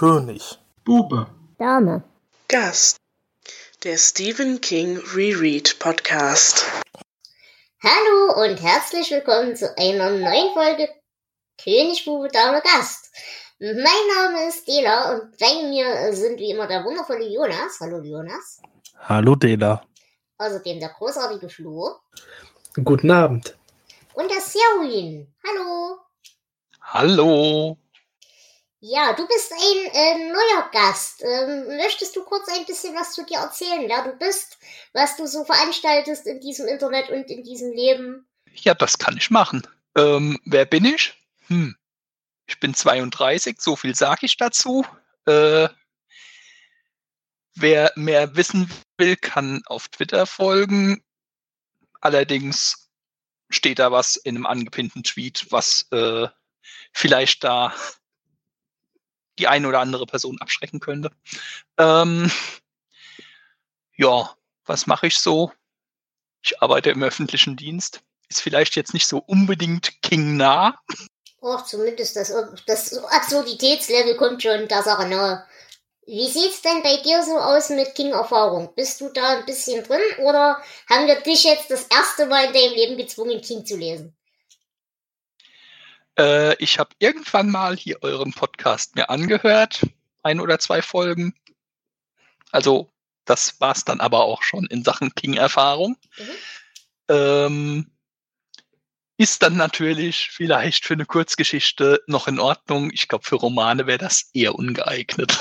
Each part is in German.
König. Bube. Dame. Gast. Der Stephen King Reread Podcast. Hallo und herzlich willkommen zu einer neuen Folge König, Bube, Dame, Gast. Mein Name ist Dela und bei mir sind wie immer der wundervolle Jonas. Hallo Jonas. Hallo Dela. Außerdem der großartige Flo. Guten Abend. Und der Serwin. Hallo. Hallo. Ja, du bist ein äh, neuer Gast. Ähm, möchtest du kurz ein bisschen was zu dir erzählen, wer du bist, was du so veranstaltest in diesem Internet und in diesem Leben? Ja, das kann ich machen. Ähm, wer bin ich? Hm. Ich bin 32, so viel sage ich dazu. Äh, wer mehr wissen will, kann auf Twitter folgen. Allerdings steht da was in einem angepinnten Tweet, was äh, vielleicht da die eine oder andere Person abschrecken könnte. Ähm, ja, was mache ich so? Ich arbeite im öffentlichen Dienst. Ist vielleicht jetzt nicht so unbedingt King nah. Och, zumindest das, das Absurditätslevel kommt schon der Sache nahe. Wie sieht's denn bei dir so aus mit King-Erfahrung? Bist du da ein bisschen drin oder haben wir dich jetzt das erste Mal in deinem Leben gezwungen, King zu lesen? Äh, ich habe irgendwann mal hier euren Podcast mir angehört, ein oder zwei Folgen. Also das war's dann aber auch schon in Sachen King-Erfahrung. Mhm. Ähm, ist dann natürlich vielleicht für eine Kurzgeschichte noch in Ordnung. Ich glaube, für Romane wäre das eher ungeeignet.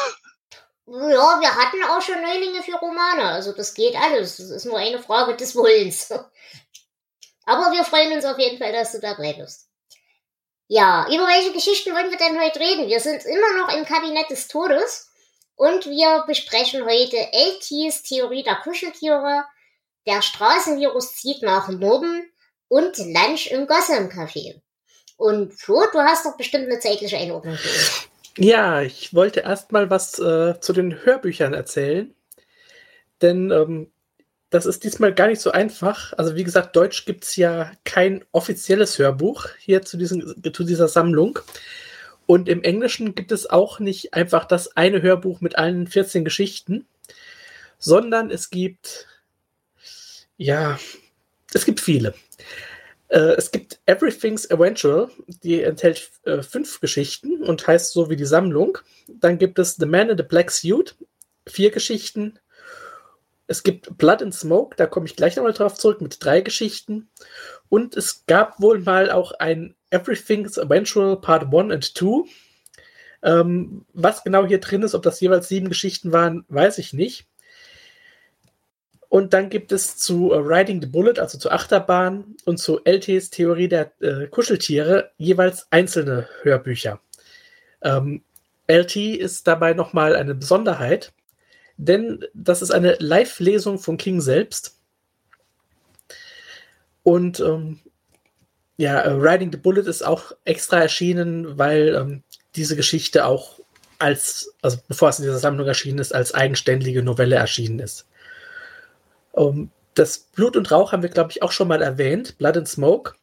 Ja, wir hatten auch schon Neulinge für Romane. Also das geht alles. Das ist nur eine Frage des Wollens. Aber wir freuen uns auf jeden Fall, dass du dabei bist. Ja, über welche Geschichten wollen wir denn heute reden? Wir sind immer noch im Kabinett des Todes und wir besprechen heute LTs Theorie der Kuscheltiere, der Straßenvirus zieht nach Norden und Lunch im Gotham Café. Und Flo, du hast doch bestimmt eine zeitliche Einordnung für uns. Ja, ich wollte erst mal was äh, zu den Hörbüchern erzählen. Denn ähm, das ist diesmal gar nicht so einfach. Also wie gesagt, Deutsch gibt es ja kein offizielles Hörbuch hier zu, diesen, zu dieser Sammlung. Und im Englischen gibt es auch nicht einfach das eine Hörbuch mit allen 14 Geschichten, sondern es gibt, ja, es gibt viele. Äh, es gibt Everything's Eventual, die enthält äh, fünf Geschichten und heißt so wie die Sammlung. Dann gibt es The Man in the Black Suit, vier Geschichten. Es gibt Blood and Smoke, da komme ich gleich nochmal drauf zurück, mit drei Geschichten. Und es gab wohl mal auch ein Everything's Eventual Part 1 and 2. Ähm, was genau hier drin ist, ob das jeweils sieben Geschichten waren, weiß ich nicht. Und dann gibt es zu uh, Riding the Bullet, also zur Achterbahn und zu LTs Theorie der äh, Kuscheltiere jeweils einzelne Hörbücher. Ähm, LT ist dabei nochmal eine Besonderheit denn das ist eine Live-Lesung von King selbst. Und ähm, ja, äh, Riding the Bullet ist auch extra erschienen, weil ähm, diese Geschichte auch als, also bevor es in dieser Sammlung erschienen ist, als eigenständige Novelle erschienen ist. Um, ähm, das Blut und Rauch haben wir, glaube ich, auch schon mal erwähnt, Blood and Smoke.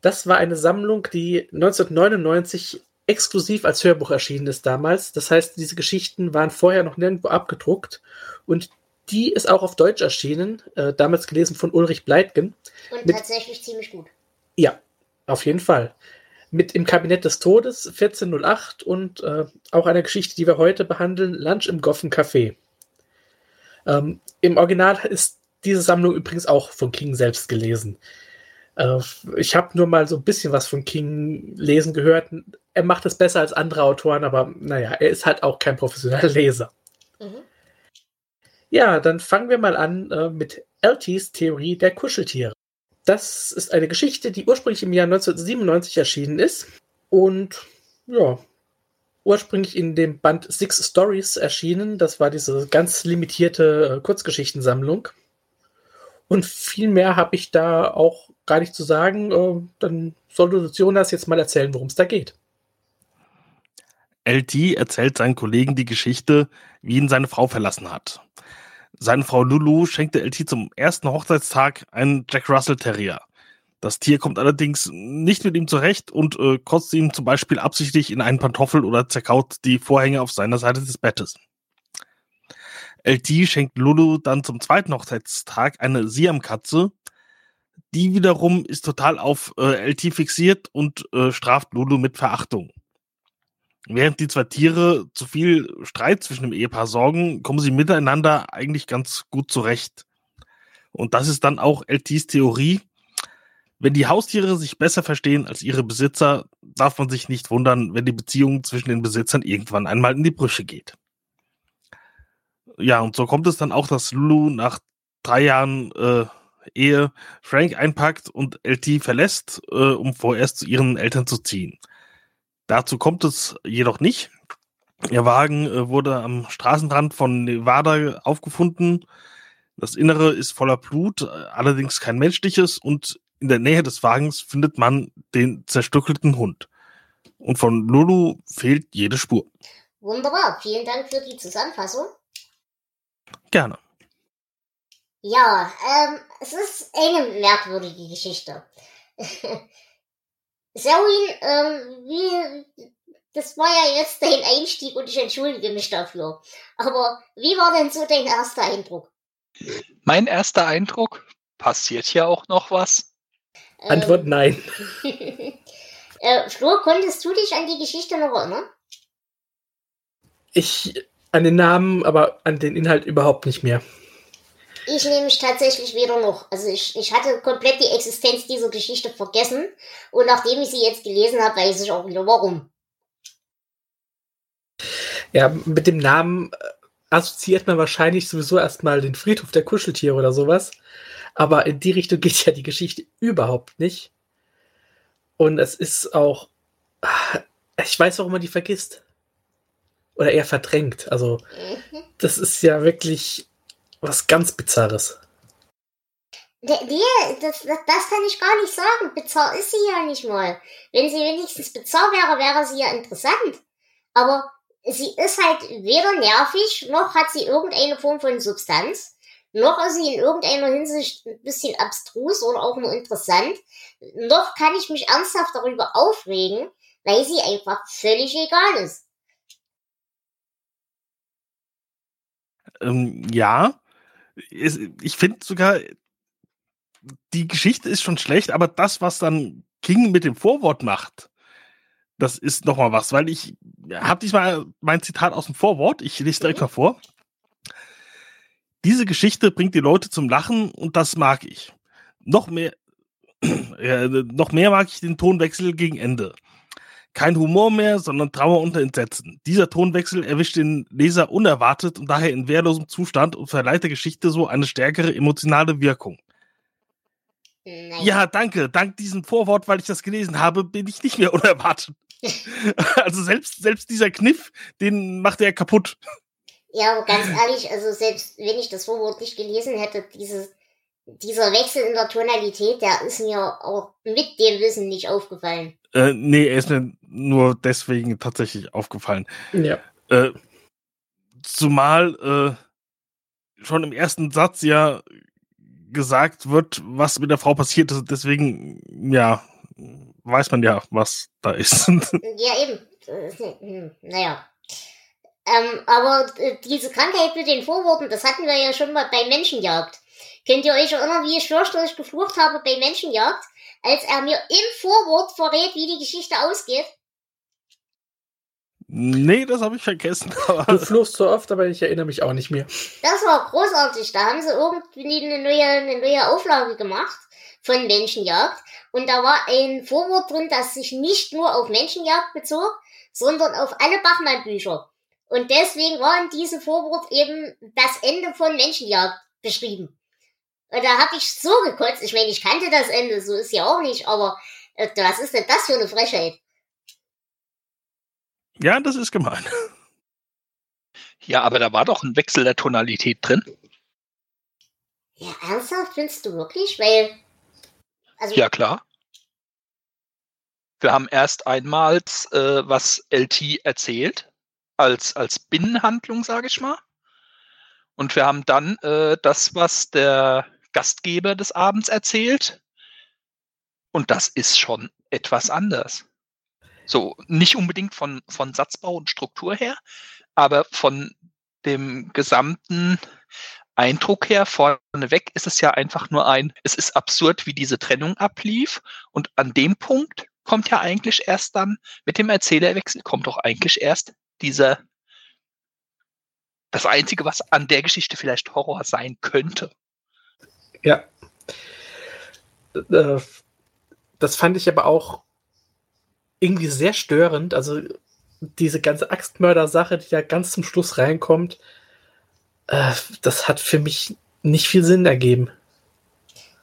Das war eine Sammlung, die 1999 exklusiv als Hörbuch erschienen ist damals. Das heißt, diese Geschichten waren vorher noch nirgendwo abgedruckt und die ist auch auf Deutsch erschienen, äh, damals gelesen von Ulrich Bleitgen. Und mit, tatsächlich ziemlich gut. Ja, auf jeden Fall. Mit Im Kabinett des Todes 1408 und äh, auch einer Geschichte, die wir heute behandeln, Lunch im Goffen Café. Ähm, Im Original ist diese Sammlung übrigens auch von King selbst gelesen. Äh, ich habe nur mal so ein bisschen was von King lesen gehört. Er macht es besser als andere Autoren, aber naja, er ist halt auch kein professioneller Leser. Mhm. Ja, dann fangen wir mal an äh, mit LTs Theorie der Kuscheltiere. Das ist eine Geschichte, die ursprünglich im Jahr 1997 erschienen ist und ja, ursprünglich in dem Band Six Stories erschienen. Das war diese ganz limitierte äh, Kurzgeschichtensammlung. Und viel mehr habe ich da auch gar nicht zu sagen. Äh, dann sollte Jonas jetzt mal erzählen, worum es da geht. LT erzählt seinen Kollegen die Geschichte, wie ihn seine Frau verlassen hat. Seine Frau Lulu schenkte LT zum ersten Hochzeitstag einen Jack Russell Terrier. Das Tier kommt allerdings nicht mit ihm zurecht und äh, kotzt ihm zum Beispiel absichtlich in einen Pantoffel oder zerkaut die Vorhänge auf seiner Seite des Bettes. LT schenkt Lulu dann zum zweiten Hochzeitstag eine Siamkatze. Die wiederum ist total auf äh, LT fixiert und äh, straft Lulu mit Verachtung. Während die zwei Tiere zu viel Streit zwischen dem Ehepaar sorgen, kommen sie miteinander eigentlich ganz gut zurecht. Und das ist dann auch LTs Theorie. Wenn die Haustiere sich besser verstehen als ihre Besitzer, darf man sich nicht wundern, wenn die Beziehung zwischen den Besitzern irgendwann einmal in die Brüche geht ja, und so kommt es dann auch, dass Lulu nach drei Jahren äh, Ehe Frank einpackt und LT verlässt, äh, um vorerst zu ihren Eltern zu ziehen. Dazu kommt es jedoch nicht. Ihr Wagen äh, wurde am Straßenrand von Nevada aufgefunden. Das Innere ist voller Blut, allerdings kein menschliches und in der Nähe des Wagens findet man den zerstückelten Hund. Und von Lulu fehlt jede Spur. Wunderbar, vielen Dank für die Zusammenfassung. Gerne. Ja, ähm, es ist eine merkwürdige Geschichte. Selwyn, ähm, wie, das war ja jetzt dein Einstieg und ich entschuldige mich dafür. Aber wie war denn so dein erster Eindruck? Mein erster Eindruck? Passiert hier auch noch was? Ähm, Antwort nein. äh, Flo, konntest du dich an die Geschichte noch erinnern? Ich an den Namen, aber an den Inhalt überhaupt nicht mehr. Ich nehme mich tatsächlich weder noch. Also ich, ich hatte komplett die Existenz dieser Geschichte vergessen. Und nachdem ich sie jetzt gelesen habe, weiß ich auch wieder warum. Ja, mit dem Namen äh, assoziiert man wahrscheinlich sowieso erstmal den Friedhof der Kuscheltiere oder sowas. Aber in die Richtung geht ja die Geschichte überhaupt nicht. Und es ist auch. Ah, ich weiß, warum man die vergisst oder eher verdrängt. Also, mhm. das ist ja wirklich was ganz Bizarres. Nee, das, das, das, kann ich gar nicht sagen. Bizarr ist sie ja nicht mal. Wenn sie wenigstens bizarr wäre, wäre sie ja interessant. Aber sie ist halt weder nervig, noch hat sie irgendeine Form von Substanz, noch ist sie in irgendeiner Hinsicht ein bisschen abstrus oder auch nur interessant, noch kann ich mich ernsthaft darüber aufregen, weil sie einfach völlig egal ist. Ähm, ja, ich finde sogar, die Geschichte ist schon schlecht, aber das, was dann King mit dem Vorwort macht, das ist nochmal was, weil ich habe diesmal mein Zitat aus dem Vorwort, ich lese direkt mhm. mal vor. Diese Geschichte bringt die Leute zum Lachen und das mag ich. Noch mehr, äh, noch mehr mag ich den Tonwechsel gegen Ende. Kein Humor mehr, sondern Trauer und Entsetzen. Dieser Tonwechsel erwischt den Leser unerwartet und daher in wehrlosem Zustand und verleiht der Geschichte so eine stärkere emotionale Wirkung. Nein. Ja, danke. Dank diesem Vorwort, weil ich das gelesen habe, bin ich nicht mehr unerwartet. also selbst, selbst dieser Kniff, den macht er kaputt. Ja, aber ganz ehrlich, also selbst wenn ich das Vorwort nicht gelesen hätte, dieses, dieser Wechsel in der Tonalität, der ist mir auch mit dem Wissen nicht aufgefallen. Äh, nee, er ist mir nur deswegen tatsächlich aufgefallen. Ja. Äh, zumal äh, schon im ersten Satz ja gesagt wird, was mit der Frau passiert ist. Deswegen, ja, weiß man ja, was da ist. ja, eben. Naja. Ähm, aber äh, diese Krankheit mit den Vorworten, das hatten wir ja schon mal bei Menschenjagd. Könnt ihr euch erinnern, wie ich fürchterlich geflucht habe bei Menschenjagd? als er mir im Vorwort verrät, wie die Geschichte ausgeht? Nee, das habe ich vergessen. du fluchst so oft, aber ich erinnere mich auch nicht mehr. Das war großartig. Da haben sie irgendwie eine neue, eine neue Auflage gemacht von Menschenjagd. Und da war ein Vorwort drin, das sich nicht nur auf Menschenjagd bezog, sondern auf alle Bachmann-Bücher. Und deswegen war in diesem Vorwort eben das Ende von Menschenjagd beschrieben. Und da habe ich so gekotzt. Ich meine, ich kannte das Ende, so ist ja auch nicht, aber äh, was ist denn das für eine Frechheit? Ja, das ist gemein. Ja, aber da war doch ein Wechsel der Tonalität drin. Ja, ernsthaft, findest du wirklich? Weil. Also, ja, klar. Wir haben erst einmal, äh, was LT erzählt, als, als Binnenhandlung, sage ich mal. Und wir haben dann äh, das, was der Gastgeber des Abends erzählt. Und das ist schon etwas anders. So, nicht unbedingt von, von Satzbau und Struktur her, aber von dem gesamten Eindruck her, vorneweg ist es ja einfach nur ein, es ist absurd, wie diese Trennung ablief. Und an dem Punkt kommt ja eigentlich erst dann, mit dem Erzählerwechsel kommt doch eigentlich erst dieser, das Einzige, was an der Geschichte vielleicht Horror sein könnte. Ja. Äh, das fand ich aber auch irgendwie sehr störend. Also diese ganze Axtmörder-Sache, die da ganz zum Schluss reinkommt, äh, das hat für mich nicht viel Sinn ergeben.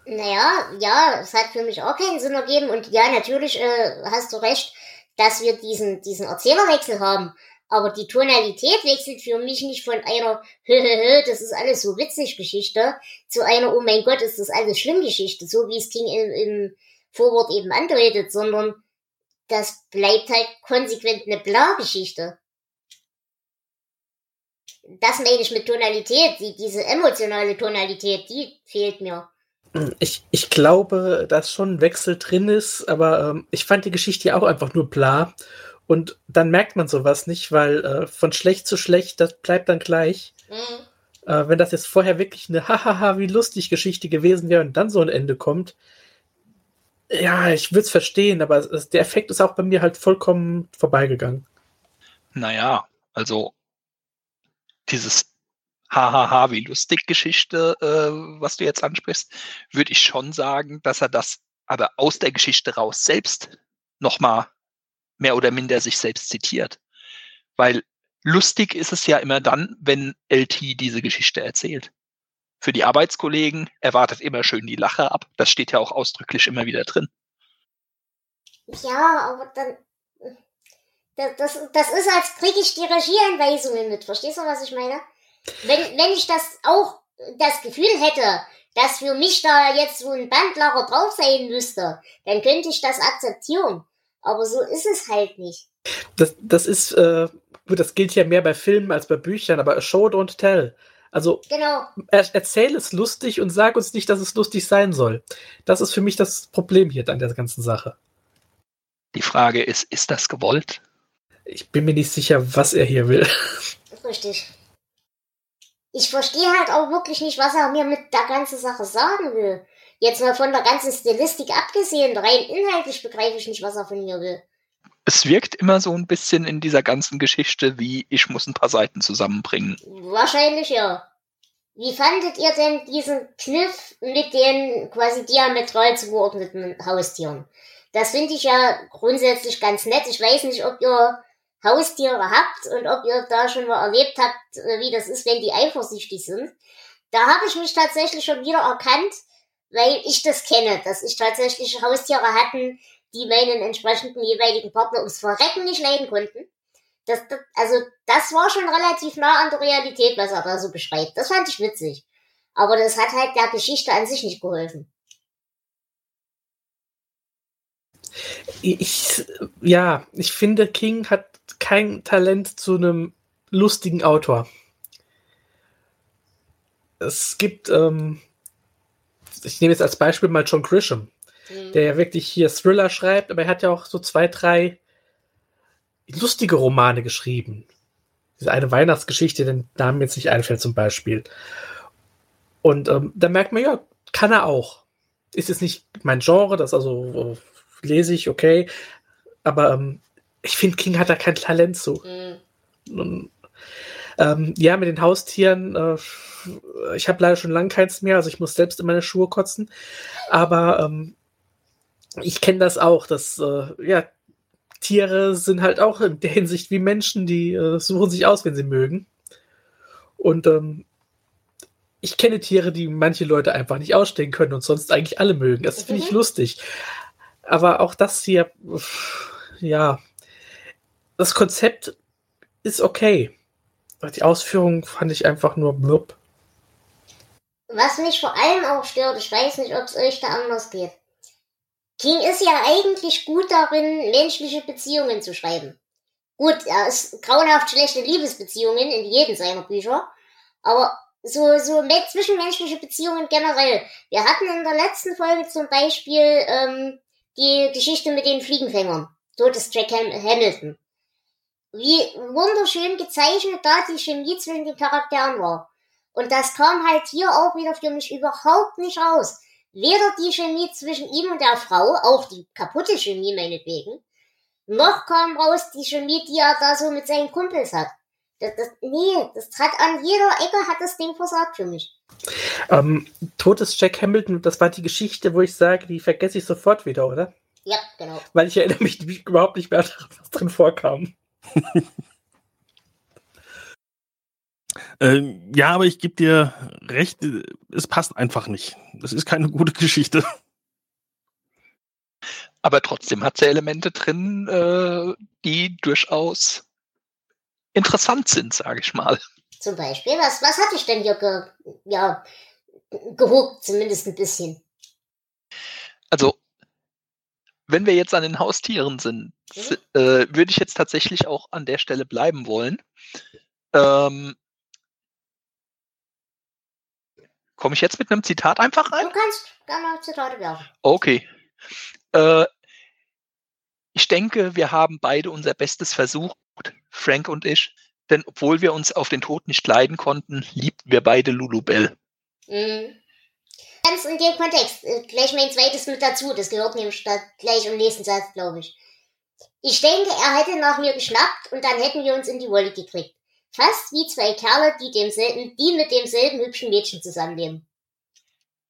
Naja, ja, es hat für mich auch keinen Sinn ergeben. Und ja, natürlich äh, hast du recht, dass wir diesen, diesen Erzählerwechsel haben. Aber die Tonalität wechselt für mich nicht von einer, das ist alles so witzig Geschichte, zu einer, oh mein Gott, ist das alles schlimm Geschichte, so wie es King im, im Vorwort eben andeutet, sondern das bleibt halt konsequent eine Bla-Geschichte. Das meine ich mit Tonalität, die, diese emotionale Tonalität, die fehlt mir. Ich, ich glaube, dass schon ein Wechsel drin ist, aber ähm, ich fand die Geschichte ja auch einfach nur bla. Und dann merkt man sowas nicht, weil äh, von schlecht zu schlecht, das bleibt dann gleich. Mhm. Äh, wenn das jetzt vorher wirklich eine Hahaha, wie lustig Geschichte gewesen wäre und dann so ein Ende kommt, ja, ich würde es verstehen, aber es, der Effekt ist auch bei mir halt vollkommen vorbeigegangen. Naja, also dieses Hahaha, wie lustig Geschichte, äh, was du jetzt ansprichst, würde ich schon sagen, dass er das aber aus der Geschichte raus selbst nochmal mehr oder minder sich selbst zitiert. Weil lustig ist es ja immer dann, wenn LT diese Geschichte erzählt. Für die Arbeitskollegen erwartet immer schön die Lache ab. Das steht ja auch ausdrücklich immer wieder drin. Ja, aber dann. Das, das, das ist, als kriege ich die Regieanweisungen mit. Verstehst du, was ich meine? Wenn, wenn ich das auch das Gefühl hätte, dass für mich da jetzt so ein Bandlager drauf sein müsste, dann könnte ich das akzeptieren. Aber so ist es halt nicht. Das, das ist, äh, gut, das gilt ja mehr bei Filmen als bei Büchern, aber Show don't tell. Also genau. er, erzähl es lustig und sag uns nicht, dass es lustig sein soll. Das ist für mich das Problem hier an der ganzen Sache. Die Frage ist, ist das gewollt? Ich bin mir nicht sicher, was er hier will. Richtig. Ich verstehe halt auch wirklich nicht, was er mir mit der ganzen Sache sagen will. Jetzt mal von der ganzen Stilistik abgesehen, rein inhaltlich begreife ich nicht, was er von mir will. Es wirkt immer so ein bisschen in dieser ganzen Geschichte wie, ich muss ein paar Seiten zusammenbringen. Wahrscheinlich ja. Wie fandet ihr denn diesen Kniff mit den quasi diametral zugeordneten Haustieren? Das finde ich ja grundsätzlich ganz nett. Ich weiß nicht, ob ihr Haustiere habt und ob ihr da schon mal erlebt habt, wie das ist, wenn die eifersüchtig sind. Da habe ich mich tatsächlich schon wieder erkannt, weil ich das kenne, dass ich tatsächlich Haustiere hatten, die meinen entsprechenden jeweiligen Partner ums Verrecken nicht leiden konnten. Das, das, also das war schon relativ nah an der Realität, was er da so beschreibt. Das fand ich witzig. Aber das hat halt der Geschichte an sich nicht geholfen. Ich, ja, ich finde, King hat kein Talent zu einem lustigen Autor. Es gibt ähm, ich nehme jetzt als Beispiel mal John Grisham, mhm. der ja wirklich hier Thriller schreibt, aber er hat ja auch so zwei, drei lustige Romane geschrieben. Diese eine Weihnachtsgeschichte, den Namen jetzt nicht einfällt zum Beispiel. Und ähm, da merkt man, ja, kann er auch. Ist jetzt nicht mein Genre, das also äh, lese ich, okay. Aber ähm, ich finde, King hat da kein Talent zu. Mhm. Und, ähm, ja, mit den Haustieren, äh, ich habe leider schon lange keins mehr, also ich muss selbst in meine Schuhe kotzen. Aber ähm, ich kenne das auch, dass äh, ja, Tiere sind halt auch in der Hinsicht wie Menschen, die äh, suchen sich aus, wenn sie mögen. Und ähm, ich kenne Tiere, die manche Leute einfach nicht ausstehen können und sonst eigentlich alle mögen. Das finde ich mhm. lustig. Aber auch das hier, ja, das Konzept ist okay. Die Ausführung fand ich einfach nur blub. Was mich vor allem auch stört, ich weiß nicht, ob es euch da anders geht. King ist ja eigentlich gut darin, menschliche Beziehungen zu schreiben. Gut, er ist grauenhaft schlechte Liebesbeziehungen in jedem seiner Bücher, aber so, so zwischenmenschliche Beziehungen generell. Wir hatten in der letzten Folge zum Beispiel ähm, die Geschichte mit den Fliegenfängern. Todes Jack Ham Hamilton. Wie wunderschön gezeichnet da die Chemie zwischen den Charakteren war. Und das kam halt hier auch wieder für mich überhaupt nicht raus. Weder die Chemie zwischen ihm und der Frau, auch die kaputte Chemie meinetwegen, noch kam raus die Chemie, die er da so mit seinen Kumpels hat. Das, das, nee, das hat an jeder Ecke hat das Ding versagt für mich. Ähm, Totes Jack Hamilton, das war die Geschichte, wo ich sage, die vergesse ich sofort wieder, oder? Ja, genau. Weil ich erinnere mich überhaupt nicht mehr daran, was drin vorkam. Ähm, ja, aber ich gebe dir recht, es passt einfach nicht. Das ist keine gute Geschichte. Aber trotzdem hat sie Elemente drin, äh, die durchaus interessant sind, sage ich mal. Zum Beispiel, was, was hatte ich denn hier ge, ja, gehuckt, zumindest ein bisschen? Also, wenn wir jetzt an den Haustieren sind, Mhm. äh, würde ich jetzt tatsächlich auch an der Stelle bleiben wollen. Ähm, Komme ich jetzt mit einem Zitat einfach rein? Du kannst gerne Zitate werfen. Okay. Äh, ich denke, wir haben beide unser Bestes versucht, Frank und ich. Denn obwohl wir uns auf den Tod nicht leiden konnten, liebten wir beide Lulubell. Mhm. Ganz in dem Kontext, äh, gleich mein zweites mit dazu, das gehört nämlich gleich im nächsten Satz, glaube ich. Ich denke, er hätte nach mir geschnappt und dann hätten wir uns in die Wolle gekriegt. Fast wie zwei Kerle, die, demselben, die mit demselben hübschen Mädchen zusammenleben.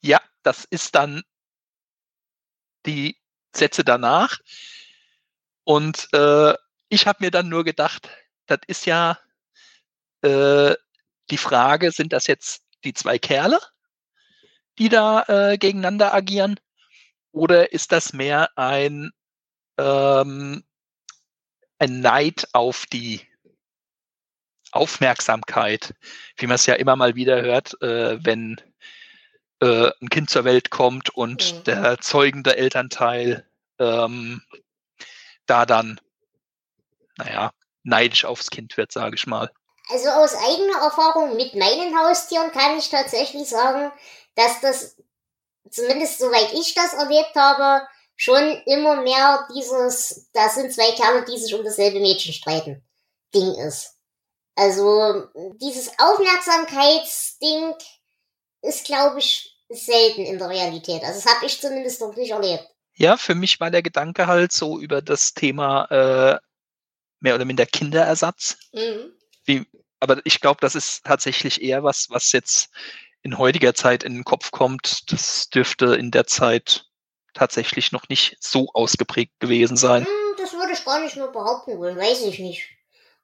Ja, das ist dann die Sätze danach. Und äh, ich habe mir dann nur gedacht, das ist ja äh, die Frage, sind das jetzt die zwei Kerle, die da äh, gegeneinander agieren? Oder ist das mehr ein, ähm, ein Neid auf die Aufmerksamkeit, wie man es ja immer mal wieder hört, äh, wenn äh, ein Kind zur Welt kommt und Mhm. der zeugende Elternteil ähm, da dann, naja, neidisch aufs Kind wird, sage ich mal. Also aus eigener Erfahrung mit meinen Haustieren kann ich tatsächlich sagen, dass das, zumindest soweit ich das erlebt habe, schon immer mehr dieses, das sind zwei Kerle, die sich um dasselbe Mädchen streiten, Ding ist. Also dieses Aufmerksamkeitsding ist, glaube ich, selten in der Realität. Also das habe ich zumindest noch nicht erlebt. Ja, für mich war der Gedanke halt so über das Thema äh, mehr oder minder Kinderersatz. Mhm. Wie, aber ich glaube, das ist tatsächlich eher was, was jetzt in heutiger Zeit in den Kopf kommt. Das dürfte in der Zeit tatsächlich noch nicht so ausgeprägt gewesen sein. Hm, Das würde ich gar nicht mehr behaupten wollen, weiß ich nicht.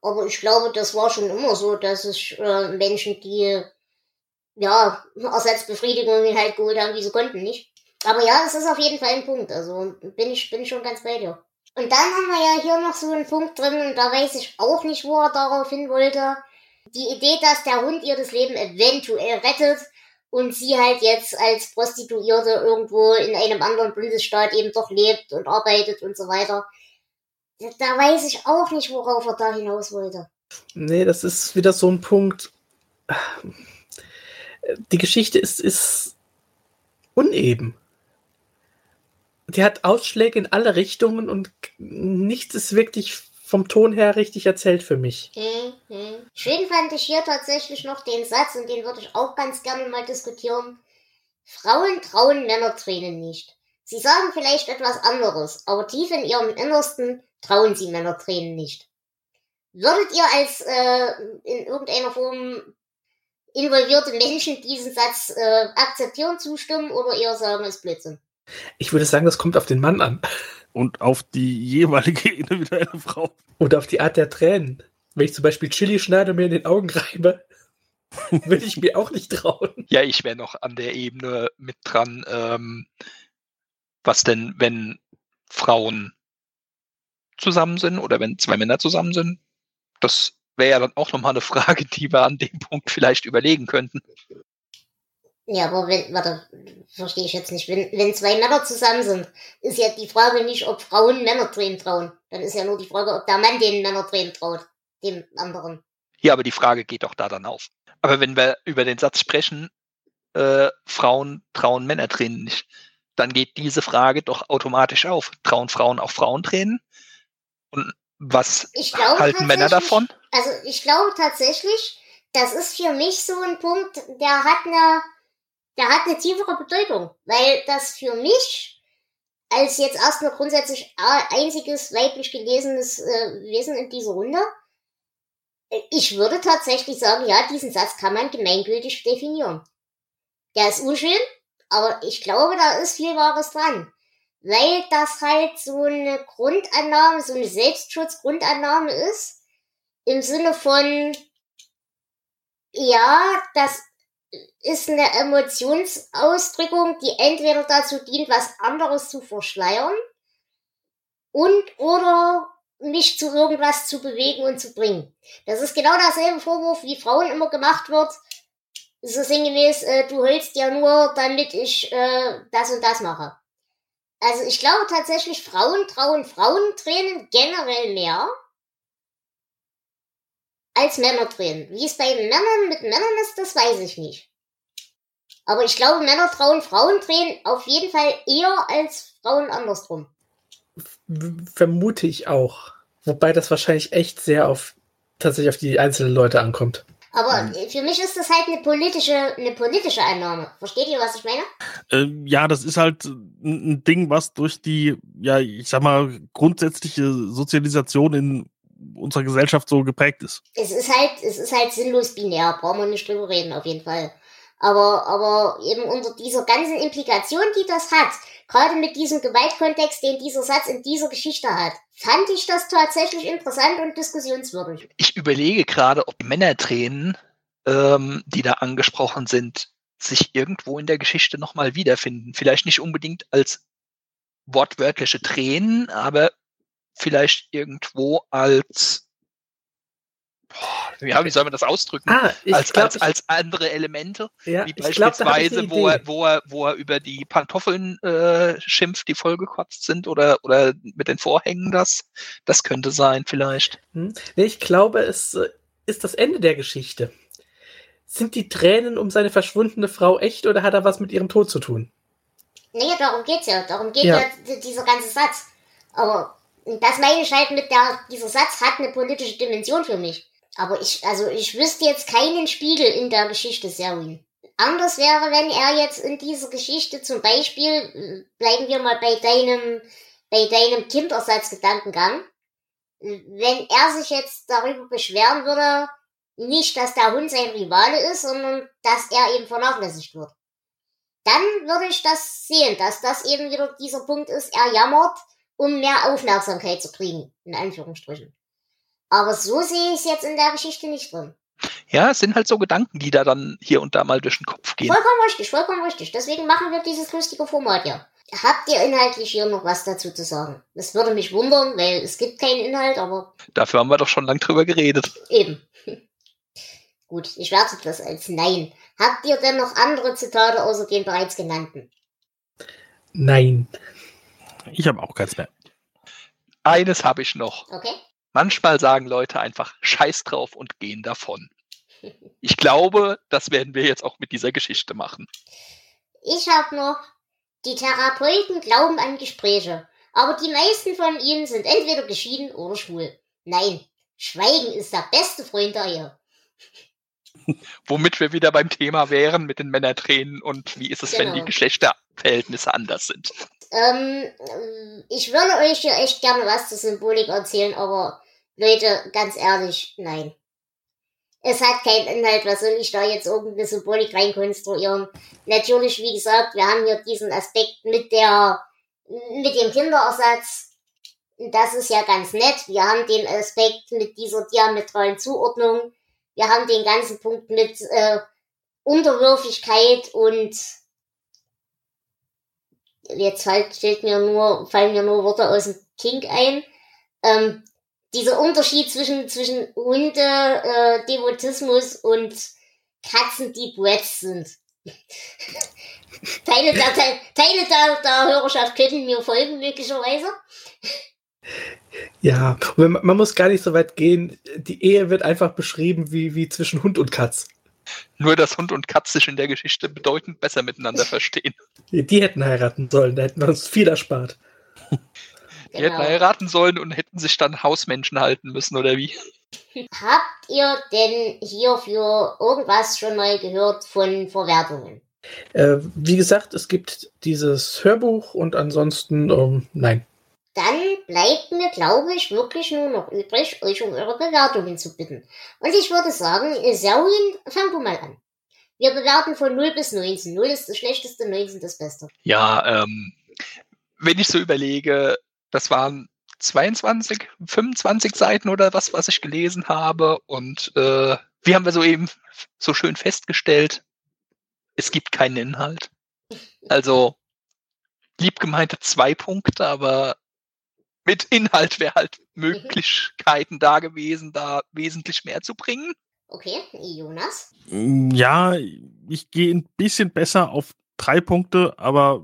Aber ich glaube, das war schon immer so, dass es äh, Menschen, die ja Ersatzbefriedigungen halt geholt haben, wie sie konnten, nicht? Aber ja, das ist auf jeden Fall ein Punkt. Also bin ich, bin schon ganz bei dir. Und dann haben wir ja hier noch so einen Punkt drin, und da weiß ich auch nicht, wo er darauf hin wollte. Die Idee, dass der Hund ihr das Leben eventuell rettet und sie halt jetzt als Prostituierte irgendwo in einem anderen Bundesstaat eben doch lebt und arbeitet und so weiter. Da, weiß ich auch nicht, worauf er da hinaus wollte. Nee, das ist wieder so ein Punkt. Die Geschichte ist, ist uneben. Die hat Ausschläge in alle Richtungen und nichts ist wirklich vom Ton her richtig erzählt für mich. Hm, hm. Schön fand ich hier tatsächlich noch den Satz, und den würde ich auch ganz gerne mal diskutieren. Frauen trauen Männertränen nicht. Sie sagen vielleicht etwas anderes, aber tief in ihrem Innersten trauen sie Männertränen nicht. Würdet ihr als äh, in irgendeiner Form involvierte Menschen diesen Satz äh, akzeptieren, zustimmen oder eher sagen, es ist Blödsinn? Ich würde sagen, das kommt auf den Mann an. Und auf die jeweilige individuelle Frau. Oder auf die Art der Tränen. Wenn ich zum Beispiel Chili schneide und mir in den Augen reibe, würde ich mir auch nicht trauen. Ja, ich wäre noch an der Ebene mit dran. Ähm, was denn, wenn Frauen zusammen sind oder wenn zwei Männer zusammen sind? Das wäre ja dann auch nochmal eine Frage, die wir an dem Punkt vielleicht überlegen könnten. Ja, aber wenn, warte, verstehe ich jetzt nicht. Wenn, wenn zwei Männer zusammen sind, ist ja die Frage nicht, ob Frauen Männertränen trauen. Dann ist ja nur die Frage, ob der Mann den Männertränen traut. Dem anderen. Ja, aber die Frage geht doch da dann auf. Aber wenn wir über den Satz sprechen, äh, Frauen trauen Männertränen nicht, dann geht diese Frage doch automatisch auf. Trauen Frauen auch Frauentränen? Und was glaube halten Männer davon? Also ich glaube tatsächlich, das ist für mich so ein Punkt, der hat eine, der hat eine tiefere Bedeutung, weil das für mich als jetzt erstmal grundsätzlich einziges weiblich gelesenes äh, Wesen in dieser Runde, ich würde tatsächlich sagen, ja, diesen Satz kann man gemeingültig definieren. Der ist unschön, aber ich glaube, da ist viel Wahres dran. Weil das halt so eine Grundannahme, so eine Selbstschutzgrundannahme ist, im Sinne von, ja, das ist eine Emotionsausdrückung, die entweder dazu dient, was anderes zu verschleiern und oder mich zu irgendwas zu bewegen und zu bringen. Das ist genau derselbe Vorwurf, wie Frauen immer gemacht wird. So sinngemäß, äh, du heulst ja nur, damit ich äh, das und das mache. Also ich glaube tatsächlich, Frauen trauen Frauentränen generell mehr als Männertränen. Wie es bei Männern mit Männern ist, das weiß ich nicht. Aber ich glaube, Männer trauen Frauentränen auf jeden Fall eher als Frauen andersrum. Vermute ich auch. Wobei das wahrscheinlich echt sehr auf tatsächlich auf die einzelnen Leute ankommt. Aber Mhm. äh, für mich ist das halt eine politische, eine politische Einnahme. Versteht ihr, was ich meine? Ähm, ja, das ist halt ein, ein Ding, was durch die, ja, ich sag mal, grundsätzliche Sozialisation in unserer Gesellschaft so geprägt ist. Es ist halt, es ist halt sinnlos binär, brauchen wir nicht drüber reden, auf jeden Fall. Aber, aber eben unter dieser ganzen Implikation, die das hat, gerade mit diesem Gewaltkontext, den dieser Satz in dieser Geschichte hat, fand ich das tatsächlich interessant und diskussionswürdig. Ich überlege gerade, ob Männertränen, ähm, die da angesprochen sind, sich irgendwo in der Geschichte nochmal wiederfinden. Vielleicht nicht unbedingt als wortwörtliche Tränen, aber vielleicht irgendwo als, boah, ja, wie soll man das ausdrücken? Ah, ich als, glaube, als, als andere Elemente, ja, wie glaub, beispielsweise, eine wo, er, wo, er, wo er über die Pantoffeln äh, schimpft, die vollgekotzt sind, oder, oder mit den Vorhängen das. Das könnte sein, vielleicht. Hm? Nee, ich glaube, es äh, ist das Ende der Geschichte. Sind die Tränen um seine verschwundene Frau echt oder hat er was mit ihrem Tod zu tun? Nee, darum geht's ja. Darum geht Ja. ja, dieser ganze Satz. Aber das meine ich halt mit der, dieser Satz hat eine politische Dimension für mich. Aber ich, also ich wüsste jetzt keinen Spiegel in der Geschichte Serwin. Anders wäre, wenn er jetzt in dieser Geschichte zum Beispiel, äh, bleiben wir mal bei deinem, bei deinem Kindersatzgedankengang, wenn er sich jetzt darüber beschweren würde, nicht, dass der Hund sein Rivale ist, sondern dass er eben vernachlässigt wird dann würde ich das sehen, dass das eben wieder dieser Punkt ist, er jammert, um mehr Aufmerksamkeit zu kriegen, in Anführungsstrichen. Aber so sehe ich es jetzt in der Geschichte nicht drin. Ja, es sind halt so Gedanken, die da dann hier und da mal durch den Kopf gehen. Vollkommen richtig, vollkommen richtig. Deswegen machen wir dieses lustige Format ja. Habt ihr inhaltlich hier noch was dazu zu sagen? Das würde mich wundern, weil es gibt keinen Inhalt, aber Dafür haben wir doch schon lange drüber geredet. eben. Gut, ich werte das als Nein. Habt ihr denn noch andere Zitate außer den bereits genannten? Nein. Ich habe auch keins mehr. Eines habe ich noch. Okay? Manchmal sagen Leute einfach Scheiß drauf und gehen davon. Ich glaube, das werden wir jetzt auch mit dieser Geschichte machen. Ich habe noch, die Therapeuten glauben an Gespräche, aber die meisten von ihnen sind entweder geschieden oder schwul. Nein, Schweigen ist der beste Freund der Ehe. Womit wir wieder beim Thema wären mit den Männertränen und wie ist es, wenn Genau. die Geschlechterverhältnisse anders sind. Ähm, äh, ich würde euch hier echt gerne was zur Symbolik erzählen, aber Leute, ganz ehrlich, nein. Es hat keinen Inhalt, was soll ich da jetzt irgendeine Symbolik reinkonstruieren? Natürlich, wie gesagt, wir haben hier diesen Aspekt mit der, mit dem Kinderersatz. Das ist ja ganz nett. Wir haben den Aspekt mit dieser diametralen Zuordnung. Wir haben den ganzen Punkt mit äh, Unterwürfigkeit und jetzt halt fällt mir nur, fallen mir nur Worte aus dem Kink ein. Ähm, dieser Unterschied zwischen, zwischen Hunde, äh, Devotismus und Katzen, die Bretts sind. Teile der, Teile, der, der Hörerschaft könnten mir folgen, möglicherweise. Ja, man, man muss gar nicht so weit gehen. Die Ehe wird einfach beschrieben wie, wie zwischen Hund und Katz. Nur, dass Hund und Katz sich in der Geschichte bedeutend besser miteinander verstehen. Die, die hätten heiraten sollen, da hätten wir uns viel erspart. Die hätten heiraten sollen und hätten sich dann Hausmenschen halten müssen, oder wie? Habt ihr denn hierfür irgendwas schon mal gehört von Verwertungen? Äh, wie gesagt, es gibt dieses Hörbuch und ansonsten, ähm, nein. Dann bleibt mir, glaube ich, wirklich nur noch übrig, euch um eure Bewertungen zu bitten. Und ich würde sagen, Sauin, fang du mal an. Wir bewerten von 0 bis 19. 0 ist das schlechteste, 19 das Beste. Ja, ähm, wenn ich so überlege, das waren 22, 25 Seiten oder was, was ich gelesen habe. Und äh, wie haben wir soeben so schön festgestellt, es gibt keinen Inhalt. Also lieb gemeinte zwei Punkte, aber mit Inhalt wäre halt Möglichkeiten da gewesen, da wesentlich mehr zu bringen. Okay, Jonas? Ja, ich gehe ein bisschen besser auf drei Punkte, aber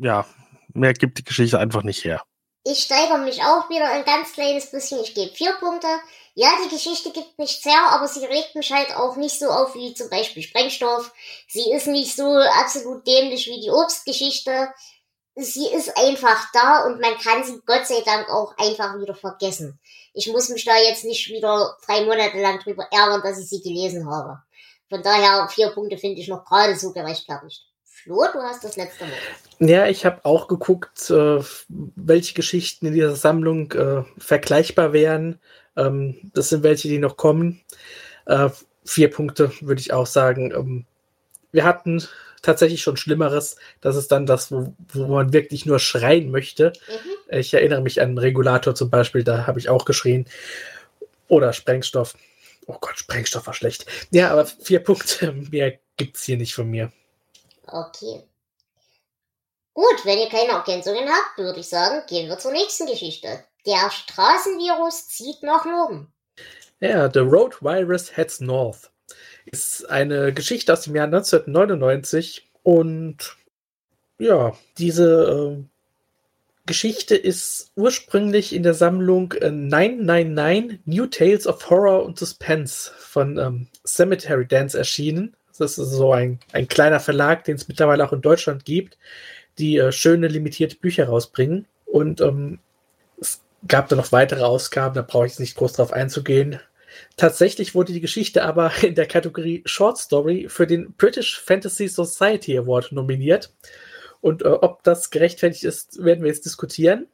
ja, mehr gibt die Geschichte einfach nicht her. Ich steigere mich auch wieder ein ganz kleines bisschen. Ich gebe vier Punkte. Ja, die Geschichte gibt nichts her, aber sie regt mich halt auch nicht so auf wie zum Beispiel Sprengstoff. Sie ist nicht so absolut dämlich wie die Obstgeschichte. Sie ist einfach da und man kann sie Gott sei Dank auch einfach wieder vergessen. Ich muss mich da jetzt nicht wieder drei Monate lang drüber ärgern, dass ich sie gelesen habe. Von daher vier Punkte finde ich noch gerade so gerechtfertigt. Flo, du hast das letzte Mal. Ja, ich habe auch geguckt, äh, welche Geschichten in dieser Sammlung äh, vergleichbar wären. Ähm, das sind welche, die noch kommen. Äh, vier Punkte würde ich auch sagen. Ähm, wir hatten tatsächlich schon Schlimmeres. Das ist dann das, wo, wo man wirklich nur schreien möchte. Mhm. Ich erinnere mich an Regulator zum Beispiel, da habe ich auch geschrien. Oder Sprengstoff. Oh Gott, Sprengstoff war schlecht. Ja, aber vier Punkte mehr gibt es hier nicht von mir. Okay. Gut, wenn ihr keine Ergänzungen habt, würde ich sagen, gehen wir zur nächsten Geschichte. Der Straßenvirus zieht nach Norden. Ja, The Road Virus Heads North. Ist eine Geschichte aus dem Jahr 1999 und ja, diese äh, Geschichte ist ursprünglich in der Sammlung äh, 999 New Tales of Horror und Suspense von ähm, Cemetery Dance erschienen. Das ist so ein, ein kleiner Verlag, den es mittlerweile auch in Deutschland gibt, die äh, schöne limitierte Bücher rausbringen. Und ähm, es gab da noch weitere Ausgaben, da brauche ich jetzt nicht groß drauf einzugehen. Tatsächlich wurde die Geschichte aber in der Kategorie Short Story für den British Fantasy Society Award nominiert. Und äh, ob das gerechtfertigt ist, werden wir jetzt diskutieren.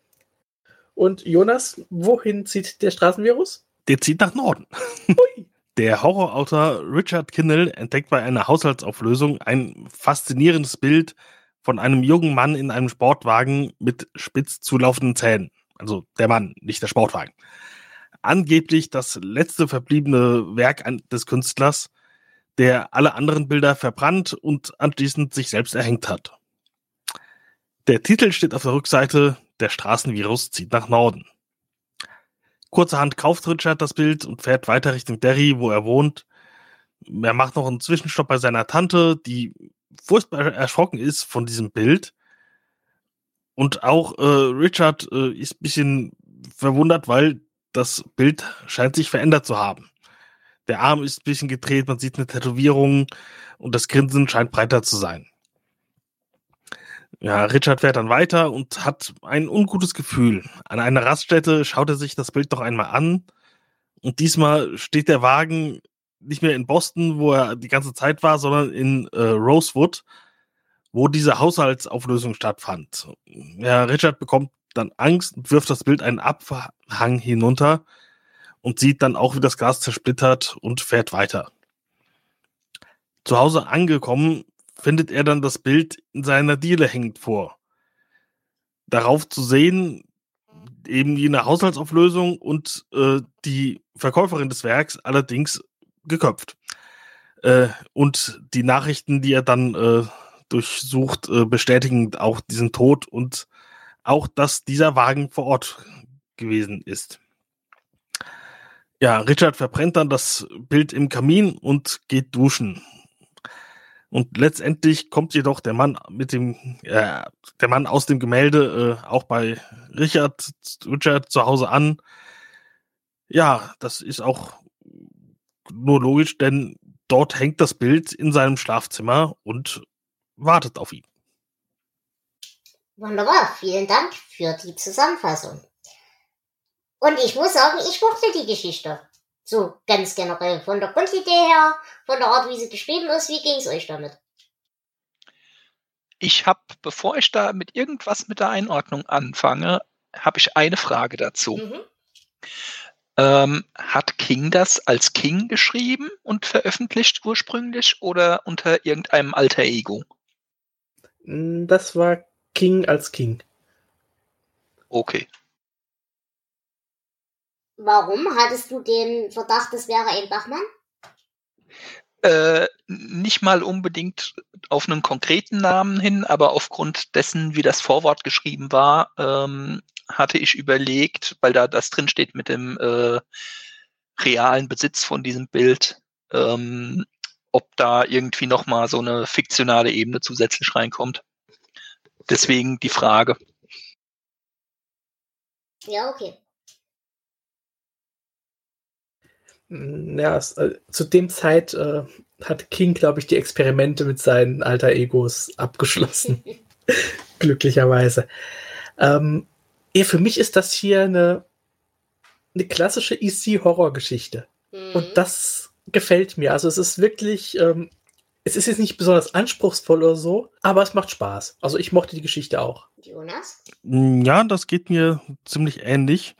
Und Jonas, wohin zieht der Straßenvirus? Der zieht nach Norden. Hui. Der Horrorautor Richard Kinnell entdeckt bei einer Haushaltsauflösung ein faszinierendes Bild von einem jungen Mann in einem Sportwagen mit spitz zulaufenden Zähnen. Also der Mann, nicht der Sportwagen. Angeblich das letzte verbliebene Werk des Künstlers, der alle anderen Bilder verbrannt und anschließend sich selbst erhängt hat. Der Titel steht auf der Rückseite, der Straßenvirus zieht nach Norden. Kurzerhand kauft Richard das Bild und fährt weiter Richtung Derry, wo er wohnt. Er macht noch einen Zwischenstopp bei seiner Tante, die furchtbar erschrocken ist von diesem Bild. Und auch äh, Richard äh, ist ein bisschen verwundert, weil das Bild scheint sich verändert zu haben. Der Arm ist ein bisschen gedreht, man sieht eine Tätowierung und das Grinsen scheint breiter zu sein. Ja, Richard fährt dann weiter und hat ein ungutes Gefühl. An einer Raststätte schaut er sich das Bild noch einmal an und diesmal steht der Wagen nicht mehr in Boston, wo er die ganze Zeit war, sondern in äh, Rosewood, wo diese Haushaltsauflösung stattfand. Ja, Richard bekommt dann Angst und wirft das Bild einen Abhang hinunter und sieht dann auch, wie das Glas zersplittert und fährt weiter. Zu Hause angekommen, findet er dann das Bild in seiner Diele hängend vor. Darauf zu sehen, eben jene Haushaltsauflösung und äh, die Verkäuferin des Werks allerdings geköpft. Äh, und die Nachrichten, die er dann äh, durchsucht, äh, bestätigen auch diesen Tod und auch, dass dieser Wagen vor Ort gewesen ist. Ja, Richard verbrennt dann das Bild im Kamin und geht duschen. Und letztendlich kommt jedoch der Mann mit dem, äh, der Mann aus dem Gemälde äh, auch bei Richard, Richard zu Hause an. Ja, das ist auch nur logisch, denn dort hängt das Bild in seinem Schlafzimmer und wartet auf ihn. Wunderbar, vielen Dank für die Zusammenfassung. Und ich muss sagen, ich mochte die Geschichte. So ganz generell. Von der Grundidee her, von der Art, wie sie geschrieben ist, wie ging es euch damit? Ich habe, bevor ich da mit irgendwas mit der Einordnung anfange, habe ich eine Frage dazu. Mhm. Ähm, hat King das als King geschrieben und veröffentlicht ursprünglich oder unter irgendeinem alter Ego? Das war King als King. Okay. Warum hattest du den Verdacht, es wäre ein Bachmann? Äh, nicht mal unbedingt auf einen konkreten Namen hin, aber aufgrund dessen, wie das Vorwort geschrieben war, ähm, hatte ich überlegt, weil da das drin steht mit dem äh, realen Besitz von diesem Bild, ähm, ob da irgendwie noch mal so eine fiktionale Ebene zusätzlich reinkommt. Deswegen die Frage. Ja, okay. Mm, Ja, äh, zu dem Zeit äh, hat King, glaube ich, die Experimente mit seinen alter Egos abgeschlossen. Glücklicherweise. Ähm, ja, für mich ist das hier eine, eine klassische EC-Horror-Geschichte. Mhm. Und das gefällt mir. Also es ist wirklich, ähm, es ist jetzt nicht besonders anspruchsvoll oder so, aber es macht Spaß. Also ich mochte die Geschichte auch. Jonas? Ja, das geht mir ziemlich ähnlich.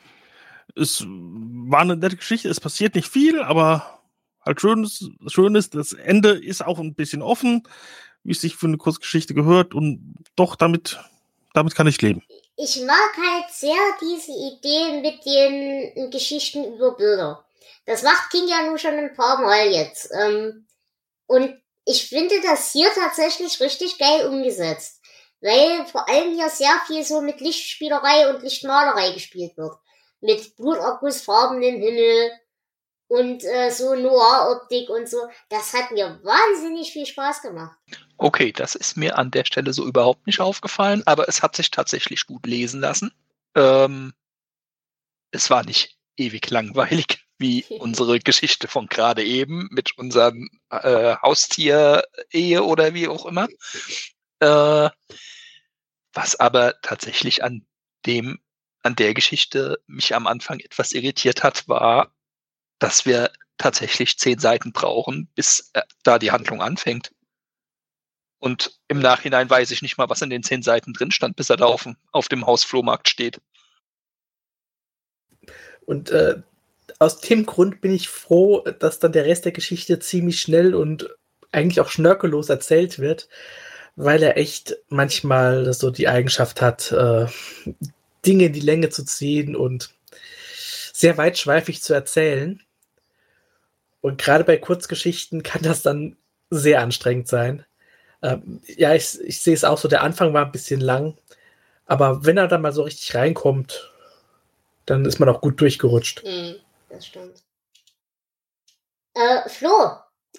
Es war eine nette Geschichte, es passiert nicht viel, aber halt schön ist, schön ist, das Ende ist auch ein bisschen offen, wie es sich für eine Kurzgeschichte gehört und doch damit, damit kann ich leben. Ich mag halt sehr diese Idee mit den Geschichten über Bilder. Das macht King ja nun schon ein paar Mal jetzt. Ähm, und ich finde das hier tatsächlich richtig geil umgesetzt. Weil vor allem hier sehr viel so mit Lichtspielerei und Lichtmalerei gespielt wird. Mit Blutergussfarbenen Himmel und äh, so Noir-Optik und so. Das hat mir wahnsinnig viel Spaß gemacht. Okay, das ist mir an der Stelle so überhaupt nicht aufgefallen, aber es hat sich tatsächlich gut lesen lassen. Ähm, es war nicht ewig langweilig, wie unsere Geschichte von gerade eben mit unserem äh, Haustier-Ehe oder wie auch immer. Äh, was aber tatsächlich an dem, an der Geschichte mich am Anfang etwas irritiert hat, war, dass wir tatsächlich zehn Seiten brauchen, bis äh, da die Handlung anfängt. Und im Nachhinein weiß ich nicht mal, was in den zehn Seiten drin stand, bis er da auf, dem- auf dem Hausflohmarkt steht. Und äh, aus dem Grund bin ich froh, dass dann der Rest der Geschichte ziemlich schnell und eigentlich auch schnörkellos erzählt wird, weil er echt manchmal so die Eigenschaft hat, äh, Dinge in die Länge zu ziehen und sehr weitschweifig zu erzählen. Und gerade bei Kurzgeschichten kann das dann sehr anstrengend sein. Ähm, ja, ich, ich sehe es auch so, der Anfang war ein bisschen lang, aber wenn er dann mal so richtig reinkommt, dann ist man auch gut durchgerutscht. Hm, das stimmt. Äh, Flo,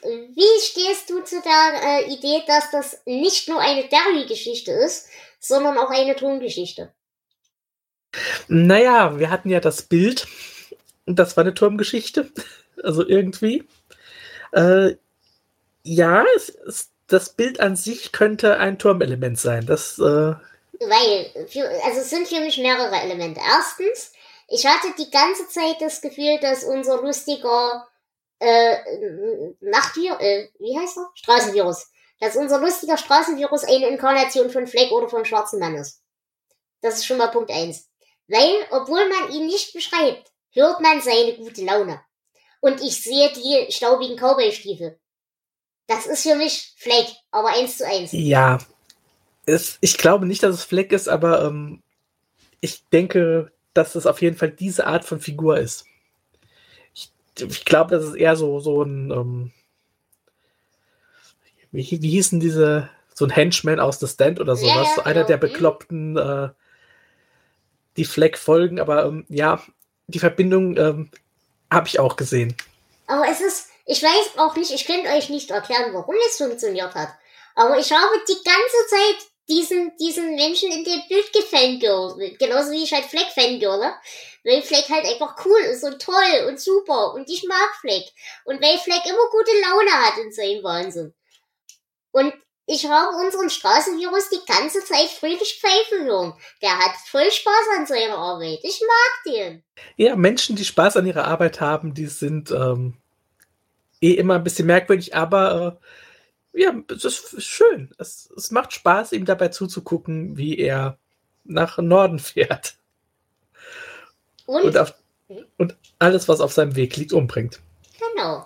wie stehst du zu der äh, Idee, dass das nicht nur eine Derry-Geschichte ist, sondern auch eine Tongeschichte? Naja, wir hatten ja das Bild das war eine Turmgeschichte. Also irgendwie. Äh, ja, es, es, das Bild an sich könnte ein Turmelement sein. Das, äh, Weil, für, also es sind für mich mehrere Elemente. Erstens, ich hatte die ganze Zeit das Gefühl, dass unser lustiger äh, Nachtvirus, äh, wie heißt er? Straßenvirus. Dass unser lustiger Straßenvirus eine Inkarnation von Fleck oder vom schwarzen Mann ist. Das ist schon mal Punkt eins. Weil, obwohl man ihn nicht beschreibt, hört man seine gute Laune. Und ich sehe die staubigen Cowboy-Stiefel. Das ist für mich Fleck, aber eins zu eins. ja. Es, ich glaube nicht, dass es Fleck ist, aber ähm, ich denke, dass es auf jeden Fall diese Art von Figur ist. Ich, ich glaube, das ist eher so, so ein, ähm, wie, wie hießen diese, so ein Henchman aus The Stand oder Ja, sowas, ja, einer genau. der Mhm. bekloppten, äh, die Fleck folgen, aber ähm, ja, die Verbindung ähm, habe ich auch gesehen. Aber es ist, ich weiß auch nicht, ich könnte euch nicht erklären, warum es funktioniert hat. Aber ich habe die ganze Zeit diesen, diesen Menschen in dem Bild gefangirlt. Genauso wie ich halt Fleck fangirle. Weil Fleck halt einfach cool ist und toll und super. Und ich mag Fleck. Und weil Fleck immer gute Laune hat in seinem Wahnsinn. Und ich habe unseren Straßenvirus die ganze Zeit fröhlich pfeifen hören. Der hat voll Spaß an seiner Arbeit. Ich mag den. Ja, Menschen, die Spaß an ihrer Arbeit haben, die sind ähm, eh immer ein bisschen merkwürdig, aber äh, ja, es ist schön. Es, es macht Spaß, ihm dabei zuzugucken, wie er nach Norden fährt. Und, Und, auf, und alles, was auf seinem Weg liegt, umbringt. genau.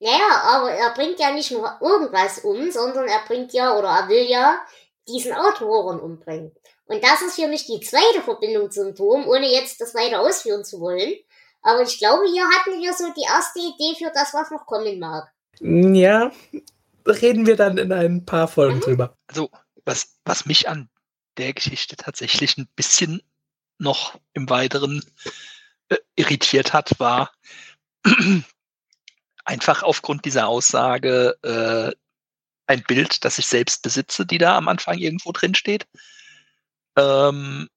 Naja, aber er bringt ja nicht nur irgendwas um, sondern er bringt ja, oder er will ja diesen Autoren umbringen. Und das ist für mich die zweite Verbindung zum Turm, ohne jetzt das weiter ausführen zu wollen. Aber ich glaube, hier hatten wir so die erste Idee für das, was noch kommen mag. Ja, reden wir dann in ein paar Folgen Mhm. drüber. Also, was, was mich an der Geschichte tatsächlich ein bisschen noch im Weiteren äh, irritiert hat, war einfach aufgrund dieser Aussage äh, ein Bild, das ich selbst besitze, die da am Anfang irgendwo drin steht. Ähm,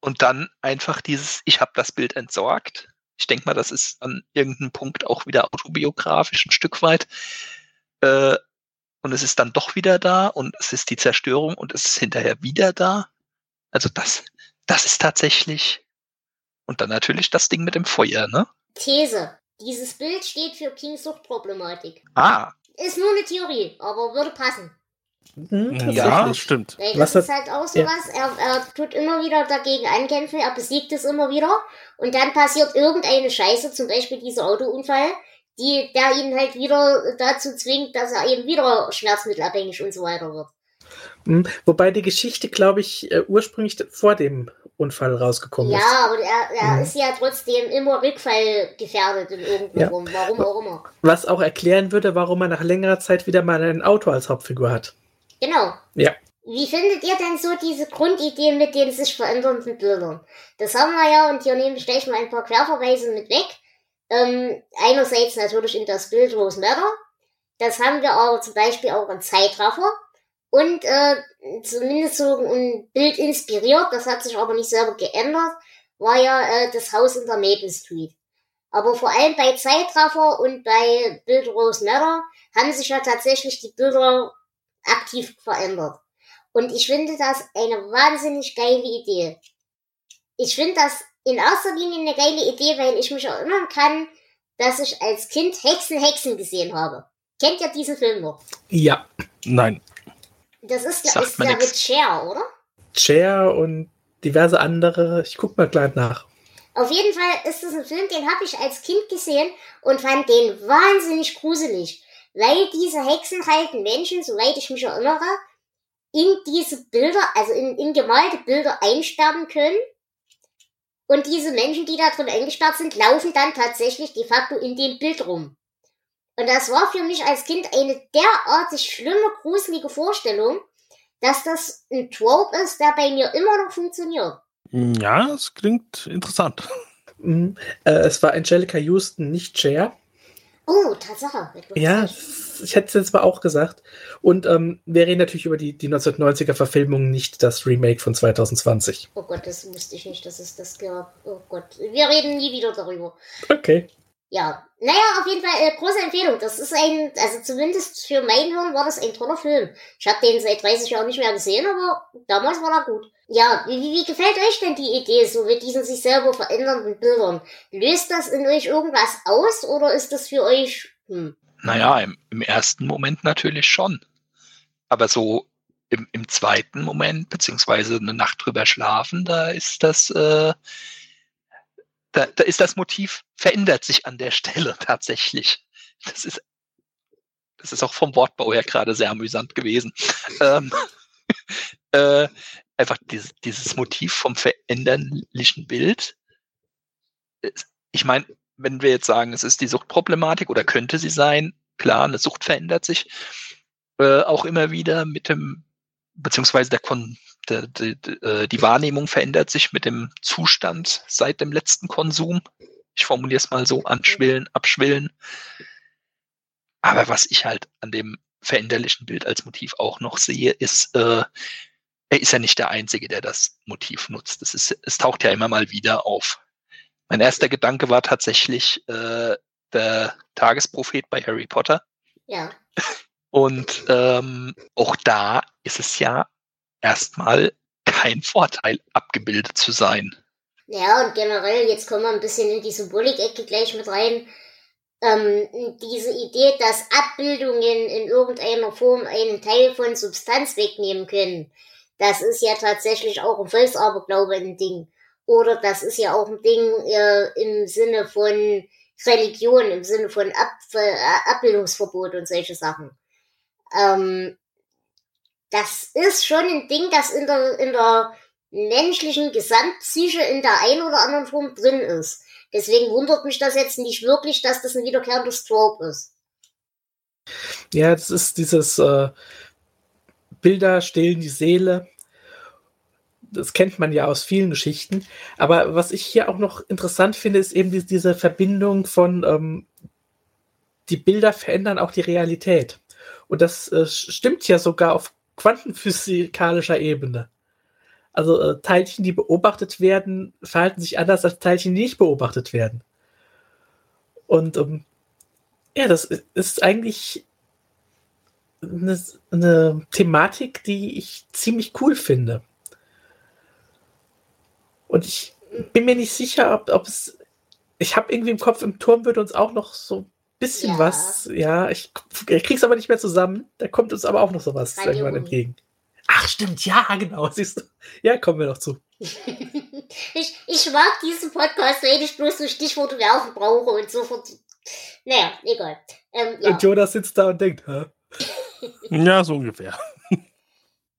und dann einfach dieses, ich habe das Bild entsorgt. Ich denke mal, das ist an irgendeinem Punkt auch wieder autobiografisch ein Stück weit. Äh, und es ist dann doch wieder da und es ist die Zerstörung und es ist hinterher wieder da. Also das, das ist tatsächlich. Und dann natürlich das Ding mit dem Feuer, ne? These. Dieses Bild steht für Kings Suchtproblematik. Ah, Ist nur eine Theorie, aber würde passen. Mhm, Ja, tatsächlich. stimmt. Weil Was das ist hat- halt auch ja. sowas, er, er tut immer wieder dagegen ankämpfen, er besiegt es immer wieder und dann passiert irgendeine Scheiße, zum Beispiel dieser Autounfall, die, der ihn halt wieder dazu zwingt, dass er eben wieder schmerzmittelabhängig und so weiter wird. Mhm, Wobei die Geschichte, glaube ich, äh, ursprünglich vor dem Unfall rausgekommen ist. Ja, aber er, er Mhm. ist ja trotzdem immer rückfallgefährdet in irgendeiner Ja. Form, warum auch immer. Was auch erklären würde, warum er nach längerer Zeit wieder mal ein Auto als Hauptfigur hat. Genau. Ja. Wie findet ihr denn so diese Grundidee mit den sich verändernden Bildern? Das haben wir ja, und hier nehme ich gleich mal ein paar Querverweise mit weg. Ähm, einerseits natürlich in das Bild Rose Matter. Das haben wir aber zum Beispiel auch im Zeitraffer. Und äh, zumindest so ein Bild inspiriert, das hat sich aber nicht selber geändert, war ja äh, das Haus in der Maple Street. Aber vor allem bei Zeitraffer und bei Bild Rose Matter haben sich ja tatsächlich die Bilder aktiv verändert. Und ich finde das eine wahnsinnig geile Idee. Ich finde das in erster Linie eine geile Idee, weil ich mich erinnern kann, dass ich als Kind Hexen Hexen gesehen habe. Kennt ihr diesen Film noch? Ja, Nein. Das ist ja, Sagt ist ja nix. mit Cher, oder? Cher und diverse andere. Ich guck mal gleich nach. Auf jeden Fall ist das ein Film, den habe ich als Kind gesehen und fand den wahnsinnig gruselig. Weil diese Hexen halt Menschen, soweit ich mich erinnere, in diese Bilder, also in, in gemalte Bilder einsperren können. Und diese Menschen, die da drin eingesperrt sind, laufen dann tatsächlich de facto in dem Bild rum. Und das war für mich als Kind eine derartig schlimme, gruselige Vorstellung, dass das ein Trope ist, der bei mir immer noch funktioniert. Ja, es klingt interessant. Mhm. Äh, es war Angelica Houston, nicht Cher. Oh, Tatsache. Ja, ich hätte es jetzt mal auch gesagt. Und ähm, wir reden natürlich über die, die 1990er Verfilmung, nicht das Remake von 2020. Oh Gott, das wusste ich nicht, dass es das gab. Oh Gott, wir reden nie wieder darüber. Okay. Ja, naja, auf jeden Fall äh, große Empfehlung. Das ist ein, also zumindest für mein Hirn war das ein toller Film. Ich habe den seit 30 Jahren nicht mehr gesehen, aber damals war er gut. Ja, wie, wie, gefällt euch denn die Idee so mit diesen sich selber verändernden Bildern? Löst das in euch irgendwas aus oder ist das für euch, hm, naja, im, im ersten Moment natürlich schon. Aber so im, im zweiten Moment, beziehungsweise eine Nacht drüber schlafen, da ist das, äh, da, da ist das Motiv, verändert sich an der Stelle tatsächlich. Das ist, das ist auch vom Wortbau her gerade sehr amüsant gewesen. Ähm, äh, einfach dieses, dieses Motiv vom veränderlichen Bild. Ich meine, wenn wir jetzt sagen, es ist die Suchtproblematik oder könnte sie sein, klar, eine Sucht verändert sich äh, auch immer wieder mit dem, beziehungsweise der, Kon die, die, äh, die Wahrnehmung verändert sich mit dem Zustand seit dem letzten Konsum. Ich formuliere es mal so, anschwillen, abschwillen. Aber was ich halt an dem veränderlichen Bild als Motiv auch noch sehe, ist, äh, er ist ja nicht der Einzige, der das Motiv nutzt. Es, ist, es taucht ja immer mal wieder auf. Mein erster Gedanke war tatsächlich äh, der Tagesprophet bei Harry Potter. Ja. Und ähm, auch da ist es ja erstmal kein Vorteil, abgebildet zu sein. Ja, und generell, jetzt kommen wir ein bisschen in die Symbolik-Ecke gleich mit rein. Ähm, diese Idee, dass Abbildungen in irgendeiner Form einen Teil von Substanz wegnehmen können, das ist ja tatsächlich auch im Volksaberglaube ein Ding. Oder das ist ja auch ein Ding äh, im Sinne von Religion, im Sinne von Ab Abbildungsverbot und solche Sachen. Ähm, das ist schon ein Ding, das in der, in der menschlichen Gesamtpsyche in der einen oder anderen Form drin ist. Deswegen wundert mich das jetzt nicht wirklich, dass das ein wiederkehrender Stroke ist. Ja, das ist dieses äh, Bilder stehlen die Seele. Das kennt man ja aus vielen Geschichten. Aber was ich hier auch noch interessant finde, ist eben die, diese Verbindung von ähm, die Bilder verändern auch die Realität. Und das äh, stimmt ja sogar auf quantenphysikalischer Ebene. Also äh, Teilchen, die beobachtet werden, verhalten sich anders als Teilchen, die nicht beobachtet werden. Und ähm, ja, das ist eigentlich eine, eine, Thematik, die ich ziemlich cool finde. Und ich bin mir nicht sicher, ob, ob es. Ich habe irgendwie im Kopf, im Turm würde uns auch noch so bisschen ja. was. Ja, ich, ich krieg's aber nicht mehr zusammen. Da kommt uns aber auch noch sowas irgendwann entgegen. Ach, stimmt, ja, genau. Siehst du? Ja, kommen wir noch zu. ich, ich mag diesen Podcast, weil ich bloß so Stichworte werfen brauche und sofort. Naja, egal. Ähm, ja. Und Jonas sitzt da und denkt, hä? ja, so ungefähr.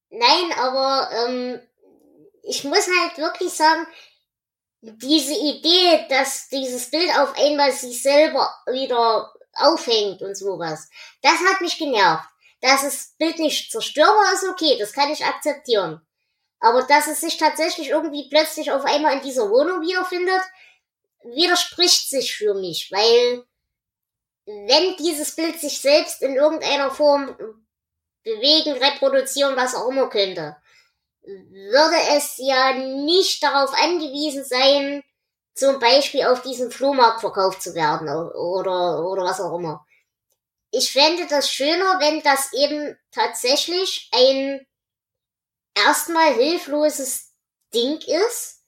Nein, aber ähm, ich muss halt wirklich sagen, diese Idee, dass dieses Bild auf einmal sich selber wieder aufhängt und sowas, das hat mich genervt. Dass das Bild nicht zerstörbar ist, okay, das kann ich akzeptieren. Aber dass es sich tatsächlich irgendwie plötzlich auf einmal in dieser Wohnung wiederfindet, widerspricht sich für mich, weil wenn dieses Bild sich selbst in irgendeiner Form bewegen, reproduzieren, was auch immer könnte, würde es ja nicht darauf angewiesen sein, zum Beispiel auf diesem Flohmarkt verkauft zu werden oder, oder was auch immer ich fände das schöner, wenn das eben tatsächlich ein erstmal hilfloses Ding ist,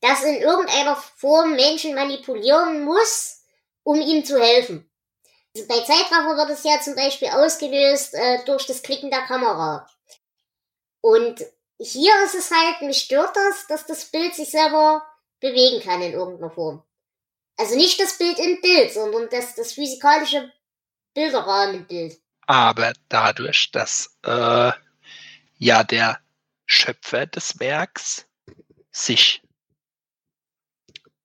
das in irgendeiner Form Menschen manipulieren muss, um ihm zu helfen. Also bei Zeitraffer wird es ja zum Beispiel ausgelöst äh, durch das Klicken der Kamera. Und hier ist es halt, mich stört das, dass das Bild sich selber bewegen kann in irgendeiner Form. Also nicht das Bild im Bild, sondern das, das physikalische Bilderrahmenbild. Aber dadurch, dass äh, ja der Schöpfer des Werks sich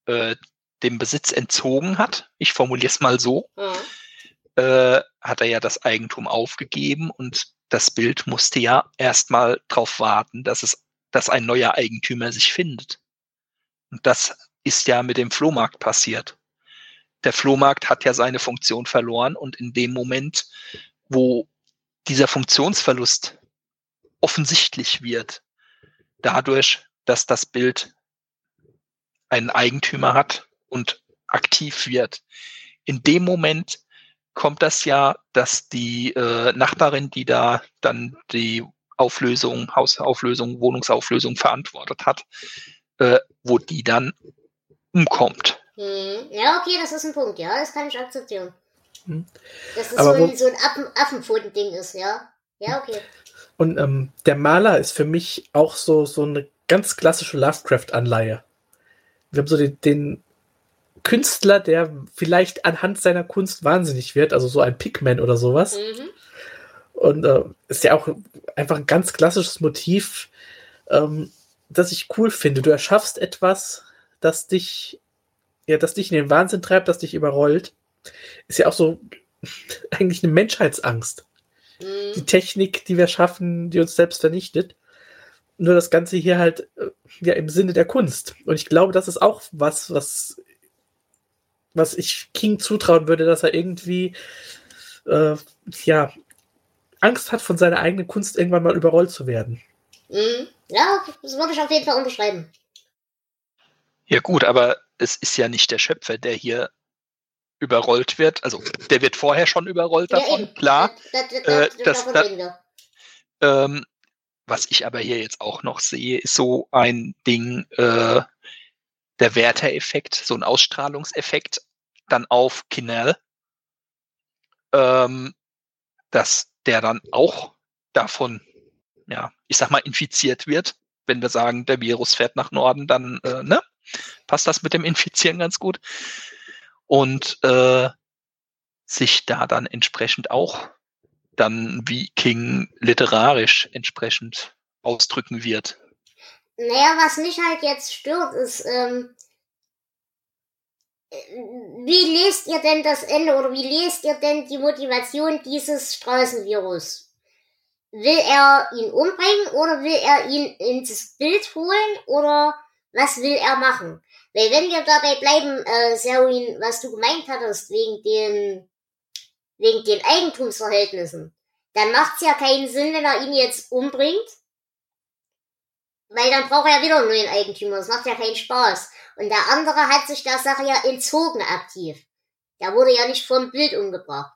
äh, dem Besitz entzogen hat, ich formuliere es mal so, mhm. äh, hat er ja das Eigentum aufgegeben und das Bild musste ja erstmal darauf warten, dass es, dass ein neuer Eigentümer sich findet. Und das ist ja mit dem Flohmarkt passiert. Der Flohmarkt hat ja seine Funktion verloren und in dem Moment, wo dieser Funktionsverlust offensichtlich wird, dadurch, dass das Bild einen Eigentümer hat und aktiv wird, in dem Moment kommt das ja, dass die äh, Nachbarin, die da dann die Auflösung, Hausauflösung, Wohnungsauflösung verantwortet hat, äh, wo die dann umkommt. Hm. Ja, okay, das ist ein Punkt, ja, das kann ich akzeptieren. Hm. Dass es so ein, so ein Affen, Affenpfoten-Ding ist, ja. Ja, okay. Und ähm, der Maler ist für mich auch so, so eine ganz klassische Lovecraft-Anleihe. Wir haben so den, den, Künstler, der vielleicht anhand seiner Kunst wahnsinnig wird, also so ein Pigman oder sowas. Mhm. Und äh, ist ja auch einfach ein ganz klassisches Motiv, ähm, das ich cool finde. Du erschaffst etwas, das dich ja, das dich in den Wahnsinn treibt, das dich überrollt, ist ja auch so eigentlich eine Menschheitsangst. Mhm. Die Technik, die wir schaffen, die uns selbst vernichtet. Nur das Ganze hier halt äh, ja im Sinne der Kunst. Und ich glaube, das ist auch was, was, was ich King zutrauen würde, dass er irgendwie äh, ja Angst hat, von seiner eigenen Kunst irgendwann mal überrollt zu werden. Mhm. Ja, das würde ich auf jeden Fall unterschreiben. Ja gut, aber es ist ja nicht der Schöpfer, der hier überrollt wird. Also der wird vorher schon überrollt davon, eben. klar. Das, das, Äh, das, das- das- wir. Ähm, was ich aber hier jetzt auch noch sehe, ist so ein Ding, äh, der Werter-Effekt, so ein Ausstrahlungseffekt dann auf Kinnell, ähm, dass der dann auch davon, ja, ich sag mal, infiziert wird. Wenn wir sagen, der Virus fährt nach Norden, dann äh, ne, passt das mit dem Infizieren ganz gut. Und äh, sich da dann entsprechend auch dann wie King literarisch entsprechend ausdrücken wird. Naja, was mich halt jetzt stört, ist, ähm, äh, wie lest ihr denn das Ende oder wie lest ihr denn die Motivation dieses Straßenvirus? Will er ihn umbringen oder will er ihn ins Bild holen oder was will er machen? Weil wenn wir dabei bleiben, äh, Serin, was du gemeint hattest, wegen den, wegen den Eigentumsverhältnissen, dann macht's ja keinen Sinn, wenn er ihn jetzt umbringt, weil dann braucht er wieder einen neuen Eigentümer. Das macht ja keinen Spaß. Und der andere hat sich der Sache ja entzogen aktiv. Der wurde ja nicht vom Bild umgebracht.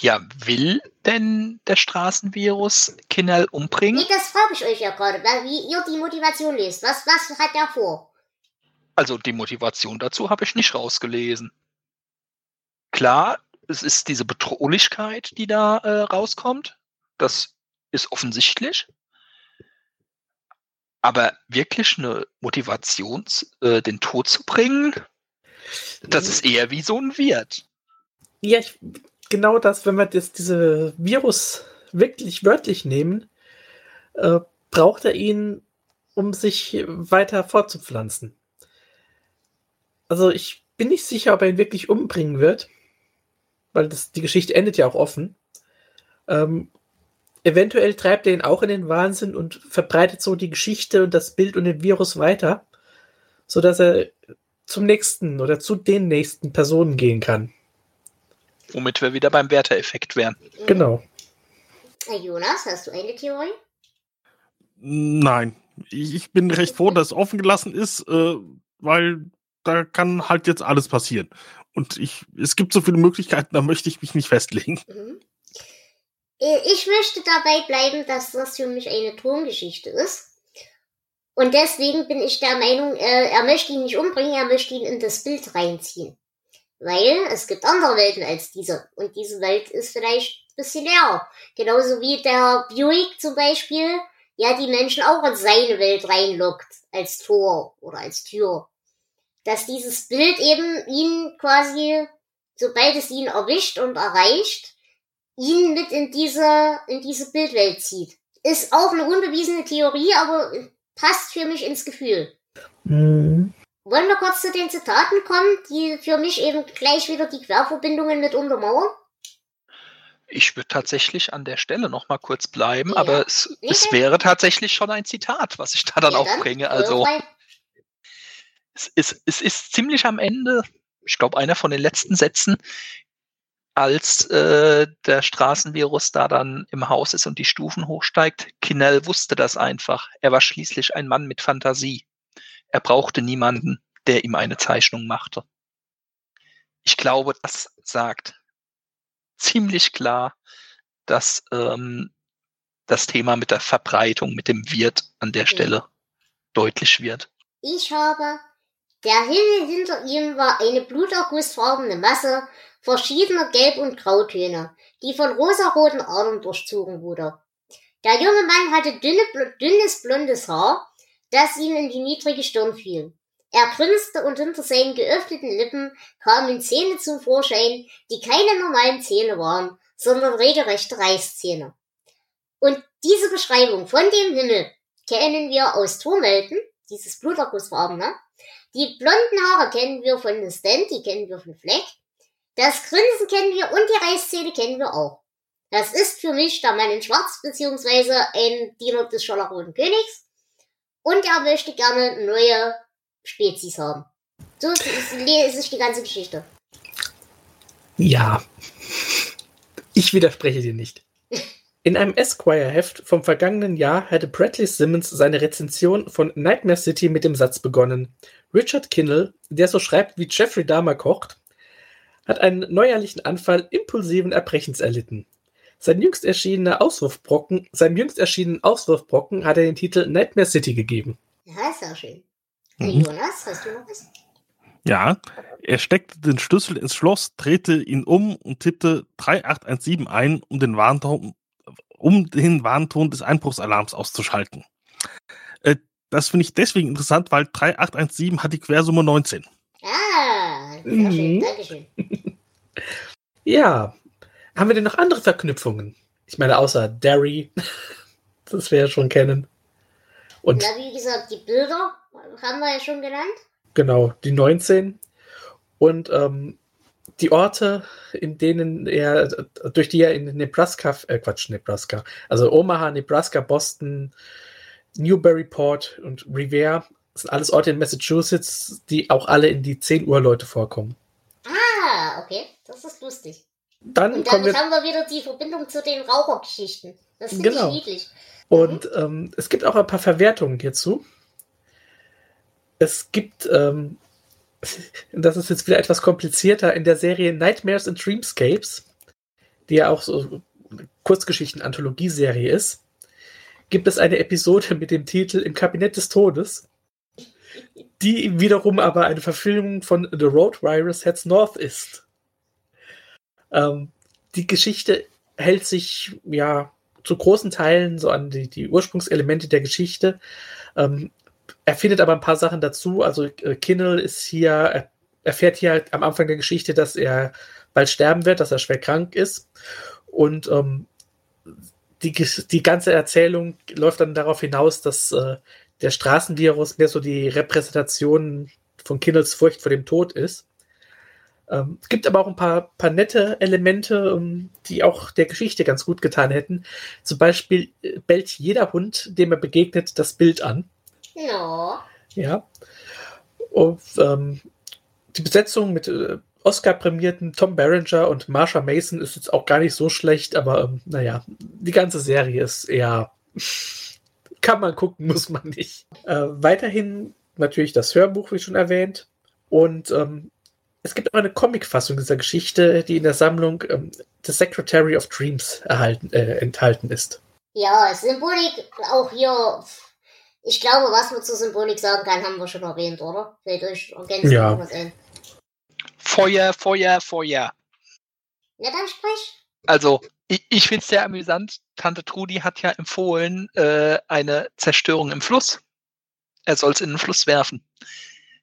Ja, will denn der Straßenvirus Kinnell Nee, umbringen? das frage ich euch ja gerade, weil- wie ihr die Motivation lest. Was, was hat der vor? Also die Motivation dazu habe ich nicht rausgelesen. Klar, es ist diese Bedrohlichkeit, die da äh, rauskommt. Das ist offensichtlich. Aber wirklich eine Motivation, äh, den Tod zu bringen, das ist eher wie so ein Wirt. Ja, ich, genau das, wenn wir das, diese Virus wirklich wörtlich nehmen, äh, braucht er ihn, um sich weiter fortzupflanzen. Also ich bin nicht sicher, ob er ihn wirklich umbringen wird, weil das, die Geschichte endet ja auch offen. Ähm, eventuell treibt er ihn auch in den Wahnsinn und verbreitet so die Geschichte und das Bild und den Virus weiter, sodass er zum nächsten oder zu den nächsten Personen gehen kann. Womit wir wieder beim Werter-Effekt wären. Genau. Jonas, hast du eine Theorie? Nein, ich ich bin recht froh, dass es offen gelassen ist, äh, weil da kann halt jetzt alles passieren. Und ich, es gibt so viele Möglichkeiten, da möchte ich mich nicht festlegen. Mhm. Äh, Ich möchte dabei bleiben, dass das für mich eine Turmgeschichte ist. Und deswegen bin ich der Meinung, äh, er möchte ihn nicht umbringen, er möchte ihn in das Bild reinziehen. Weil es gibt andere Welten als diese. Und diese Welt ist vielleicht ein bisschen leer. Genauso wie der Buick zum Beispiel, ja, die Menschen auch in seine Welt reinlockt. Als Tor oder als Tür. Dass dieses Bild eben ihn quasi, sobald es ihn erwischt und erreicht, ihn mit in diese, in diese Bildwelt zieht. Ist auch eine unbewiesene Theorie, aber passt für mich ins Gefühl. Mhm. Wollen wir kurz zu den Zitaten kommen, die für mich eben gleich wieder die Querverbindungen mit untermauern? Ich würde tatsächlich an der Stelle noch mal kurz bleiben, Ja. aber es, Nee, es nee. wäre tatsächlich schon ein Zitat, was ich da dann Ja, auch bringe. Also es ist, es ist ziemlich am Ende, ich glaube, einer von den letzten Sätzen, als äh, der Straßenvirus da dann im Haus ist und die Stufen hochsteigt. Kinnell wusste das einfach. Er war schließlich ein Mann mit Fantasie. Er brauchte niemanden, der ihm eine Zeichnung machte. Ich glaube, das sagt ziemlich klar, dass ähm, das Thema mit der Verbreitung, mit dem Wirt an der Stelle deutlich wird. Ich habe, der Himmel hinter ihm war eine blutergussfarbene Masse verschiedener Gelb- und Grautöne, die von rosaroten Adern durchzogen wurde. Der junge Mann hatte dünne, bl- dünnes blondes Haar, das ihm in die niedrige Stirn fiel. Er grinste und hinter seinen geöffneten Lippen kamen Zähne zum Vorschein, die keine normalen Zähne waren, sondern regelrechte Reißzähne. Und diese Beschreibung von dem Himmel kennen wir aus Turmelten, dieses Blutergussfarbene. Die blonden Haare kennen wir von The Stand, die kennen wir von Fleck. Das Grinsen kennen wir und die Reißzähne kennen wir auch. Das ist für mich der Mann in Schwarz, beziehungsweise ein Diener des Scharlachroten Königs. Und er möchte gerne neue Spezies haben. So ist, ist die ganze Geschichte. Ja. Ich widerspreche dir nicht. In einem Esquire-Heft vom vergangenen Jahr hatte Bradley Simmons seine Rezension von Nightmare City mit dem Satz begonnen. Richard Kinnell, der so schreibt wie Jeffrey Dahmer kocht, hat einen neuerlichen Anfall impulsiven Erbrechens erlitten. Sein jüngst erschienener Auswurfbrocken, seinem jüngst erschienenen Auswurfbrocken hat er den Titel Nightmare City gegeben. Ja, ist ja schön. Mhm. Jonas, hast du noch was? Ja, er steckte den Schlüssel ins Schloss, drehte ihn um und tippte 3817 ein, um den Warnton, um den Warnton des Einbruchsalarms auszuschalten. Äh, das finde ich deswegen interessant, weil 3817 hat die Quersumme 19. Ah, sehr Mhm. schön, Dankeschön. Ja. Haben wir denn noch andere Verknüpfungen? Ich meine, außer Derry, das wir ja schon kennen. Und Na, wie gesagt, die Bilder haben wir ja schon genannt. genau, die 19. Und ähm, die Orte, in denen er, durch die er in Nebraska, äh Quatsch, Nebraska, also Omaha, Nebraska, Boston, Newburyport und Revere, sind alles Orte in Massachusetts, die auch alle in die 10 Uhr Leute vorkommen. Ah, okay, das ist lustig. Dann Und damit wir haben wir wieder die Verbindung zu den Rauchergeschichten. Das finde Genau. ich niedlich. Und ähm, es gibt auch ein paar Verwertungen hierzu. Es gibt, ähm, das ist jetzt wieder etwas komplizierter, in der Serie Nightmares and Dreamscapes, die ja auch so eine Kurzgeschichten-Anthologieserie ist, gibt es eine Episode mit dem Titel Im Kabinett des Todes, die wiederum aber eine Verfilmung von The Road Virus Heads North ist. Ähm, die Geschichte hält sich ja zu großen Teilen so an die, die Ursprungselemente der Geschichte. Ähm, er findet aber ein paar Sachen dazu. Also äh, Kinnell ist hier, er erfährt hier halt am Anfang der Geschichte, dass er bald sterben wird, dass er schwer krank ist. Und ähm, die, die ganze Erzählung läuft dann darauf hinaus, dass äh, der Straßenvirus mehr so die Repräsentation von Kinnells Furcht vor dem Tod ist. Ähm, es gibt aber auch ein paar, paar nette Elemente, ähm, die auch der Geschichte ganz gut getan hätten. Zum Beispiel äh, bellt jeder Hund, dem er begegnet, das Bild an. No. Ja. Und ähm, die Besetzung mit äh, Oscar-prämierten Tom Berenger und Marsha Mason ist jetzt auch gar nicht so schlecht, aber ähm, naja, die ganze Serie ist eher. kann man gucken, muss man nicht. Äh, weiterhin natürlich das Hörbuch, wie schon erwähnt. Und ähm, es gibt auch eine Comic-Fassung dieser Geschichte, die in der Sammlung ähm, The Secretary of Dreams erhalten, äh, enthalten ist. Ja, Symbolik auch hier. Ich glaube, was man zur Symbolik sagen kann, haben wir schon erwähnt, oder? Fällt euch ergänzend Ja. Feuer, Feuer, Feuer. Na dann sprich. Also, ich, ich finde es sehr amüsant. Tante Trudi hat ja empfohlen, äh, eine Zerstörung im Fluss. Er soll es in den Fluss werfen.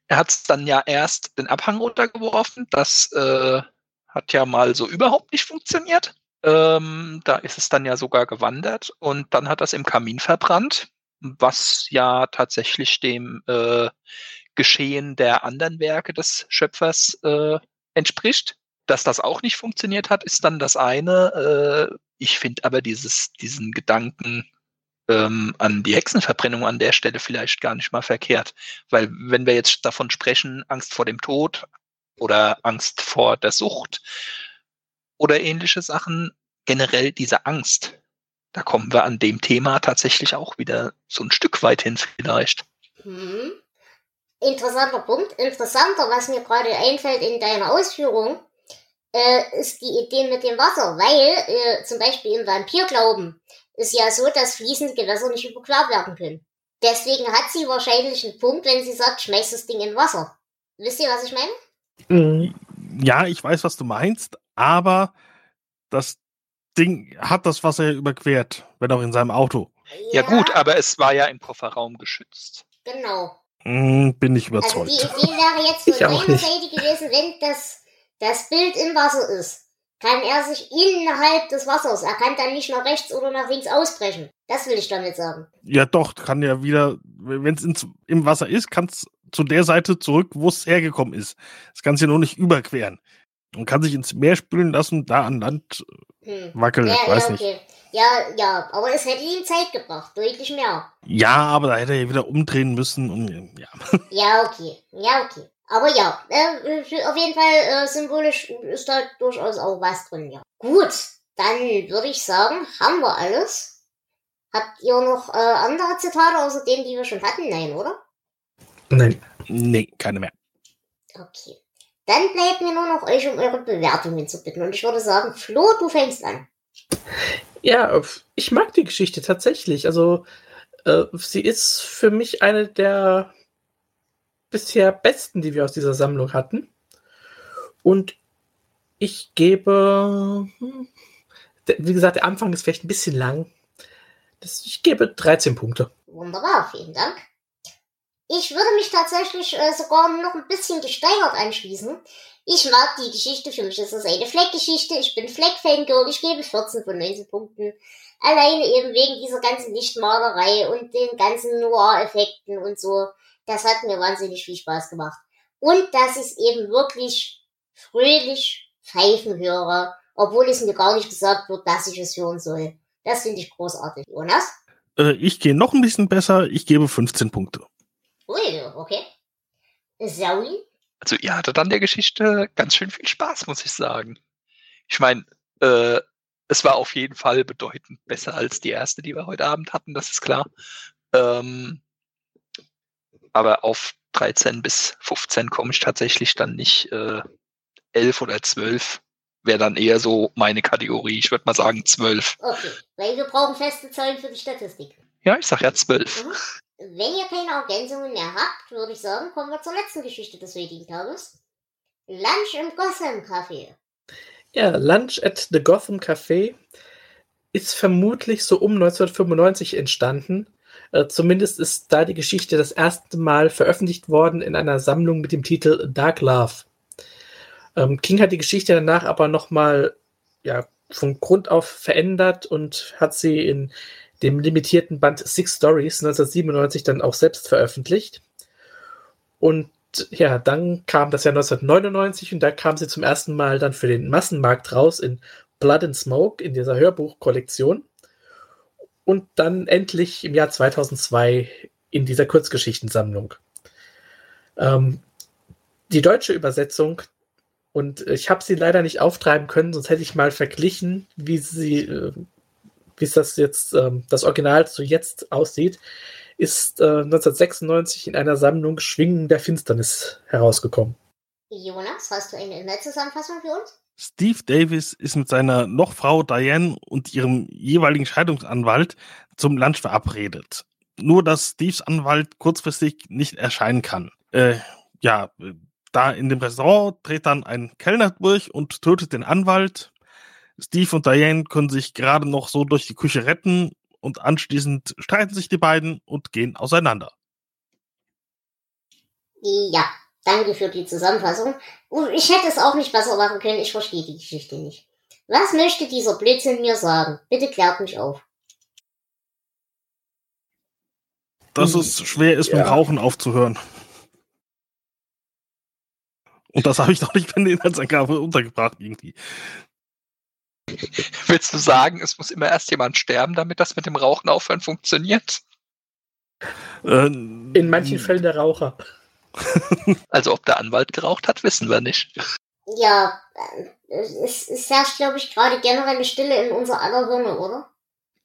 Er hat es dann ja erst den Abhang runtergeworfen. Das äh, hat ja mal so überhaupt nicht funktioniert. Ähm, da ist es dann ja sogar gewandert und dann hat das im Kamin verbrannt, was ja tatsächlich dem äh, Geschehen der anderen Werke des Schöpfers äh, entspricht. Dass das auch nicht funktioniert hat, ist dann das eine. Äh, ich finde aber dieses, diesen Gedanken ähm, an die Hexenverbrennung an der Stelle vielleicht gar nicht mal verkehrt. Weil wenn wir jetzt davon sprechen, Angst vor dem Tod oder Angst vor der Sucht oder ähnliche Sachen, generell diese Angst, da kommen wir an dem Thema tatsächlich auch wieder so ein Stück weit hin vielleicht. Hm. Interessanter Punkt. Interessanter, was mir gerade einfällt in deiner Ausführung, äh, ist die Idee mit dem Wasser. Weil äh, zum Beispiel im Vampirglauben ist ja so, dass fließende Gewässer nicht überquert werden können. Deswegen hat sie wahrscheinlich einen Punkt, wenn sie sagt, schmeiß das Ding in Wasser. Wisst ihr, was ich meine? Mhm. Ja, ich weiß, was du meinst, aber das Ding hat das Wasser ja überquert, wenn auch in seinem Auto. Ja, gut, aber es war ja im Kofferraum geschützt. Genau. Hm, bin ich Also überzeugt. die Idee wäre jetzt Ich von auch meiner nicht. Seite gewesen, wenn das, das Bild im Wasser ist, kann er sich innerhalb des Wassers, er kann dann nicht nach rechts oder nach links ausbrechen. Das will ich damit sagen. Ja, doch, kann ja wieder, wenn es im Wasser ist, kann es zu der Seite zurück, wo es hergekommen ist. Es kann es ja nur nicht überqueren. Und kann sich ins Meer spülen lassen, da an Land Hm. wackeln, Ja, ich weiß ja, nicht. okay. Ja, ja, aber es hätte ihm Zeit gebracht, deutlich mehr. Ja, aber da hätte er ja wieder umdrehen müssen. Und, ja. Ja, okay. Ja, okay. Aber ja, äh, auf jeden Fall äh, symbolisch ist da durchaus auch was drin, ja. Gut, Dann würde ich sagen, haben wir alles. Habt ihr noch äh, andere Zitate außer denen, die wir schon hatten? Nein, oder? Nein. Nee, keine mehr. Okay. Dann bleibt mir nur noch euch um eure Bewertungen zu bitten. Und ich würde sagen, Flo, du fängst an. Ja, ich mag die Geschichte tatsächlich. Also, äh, sie ist für mich eine der bisher besten, die wir aus dieser Sammlung hatten. Und ich gebe, hm, wie gesagt, der Anfang ist vielleicht ein bisschen lang. Ich gebe 13 Punkte. Wunderbar, vielen Dank. Ich würde mich tatsächlich äh, sogar noch ein bisschen gesteigert anschließen. Ich mag die Geschichte, für mich ist das eine Fleck-Geschichte. Ich bin Fleck-Fangirl, ich gebe 14 von 19 Punkten. Alleine eben wegen dieser ganzen Lichtmalerei und den ganzen Noir-Effekten und so. Das hat mir wahnsinnig viel Spaß gemacht. Und dass ich eben wirklich fröhlich pfeifen höre, obwohl es mir gar nicht gesagt wird, dass ich es hören soll. Das finde ich großartig. Jonas? Äh, ich gehe noch ein bisschen besser. Ich gebe 15 Punkte. Ui, okay. Saui? Also ihr hattet an der Geschichte ganz schön viel Spaß, muss ich sagen. Ich meine, äh, es war auf jeden Fall bedeutend besser als die erste, die wir heute Abend hatten, das ist klar. Ähm, aber auf 13 bis 15 komme ich tatsächlich dann nicht. Äh, 11 oder 12 wäre dann eher so meine Kategorie. Ich würde mal sagen 12. Okay, weil wir brauchen feste Zahlen für die Statistik. Ja, ich sag ja 12. Mhm. Wenn ihr keine Ergänzungen mehr habt, würde ich sagen, kommen wir zur letzten Geschichte des heutigen Tages. Lunch im Gotham Café. Ja, Lunch at the Gotham Café ist vermutlich so um 1995 entstanden. Äh, zumindest ist da die Geschichte das erste Mal veröffentlicht worden in einer Sammlung mit dem Titel Dark Love. Ähm, King hat die Geschichte danach aber nochmal ja, von Grund auf verändert und hat sie in dem limitierten Band Six Stories 1997 dann auch selbst veröffentlicht. Und ja, dann kam das Jahr 1999 und da kam sie zum ersten Mal dann für den Massenmarkt raus in Blood and Smoke in dieser Hörbuchkollektion. Und dann endlich im Jahr 2002 in dieser Kurzgeschichtensammlung. Ähm, die deutsche Übersetzung, und ich habe sie leider nicht auftreiben können, sonst hätte ich mal verglichen, wie sie, äh, wie das jetzt, ähm, das Original zu jetzt aussieht, ist äh, 1996 in einer Sammlung Schwingen der Finsternis herausgekommen. Jonas, hast du eine Inhaltszusammenfassung für uns? Steve Davis ist mit seiner Nochfrau Diane und ihrem jeweiligen Scheidungsanwalt zum Lunch verabredet. Nur, dass Steves Anwalt kurzfristig nicht erscheinen kann. Äh, ja, da in dem Restaurant dreht dann ein Kellner durch und tötet den Anwalt. Steve und Diane können sich gerade noch so durch die Küche retten und anschließend streiten sich die beiden und gehen auseinander. Ja, danke für die Zusammenfassung. Ich hätte es auch nicht besser machen können, ich verstehe die Geschichte nicht. Was möchte dieser Blödsinn mir sagen? Bitte klärt mich auf. Dass es schwer ist, ja. mit Rauchen aufzuhören. Und das habe ich doch nicht in der Inhaltsangabe untergebracht irgendwie. Willst du sagen, es muss immer erst jemand sterben, damit das mit dem Rauchen aufhören funktioniert? Ähm, in manchen Fällen der Raucher. also ob der Anwalt geraucht hat, wissen wir nicht. Ja, es, es herrscht, glaube ich, gerade generell eine Stille in unser aller Hirne, oder?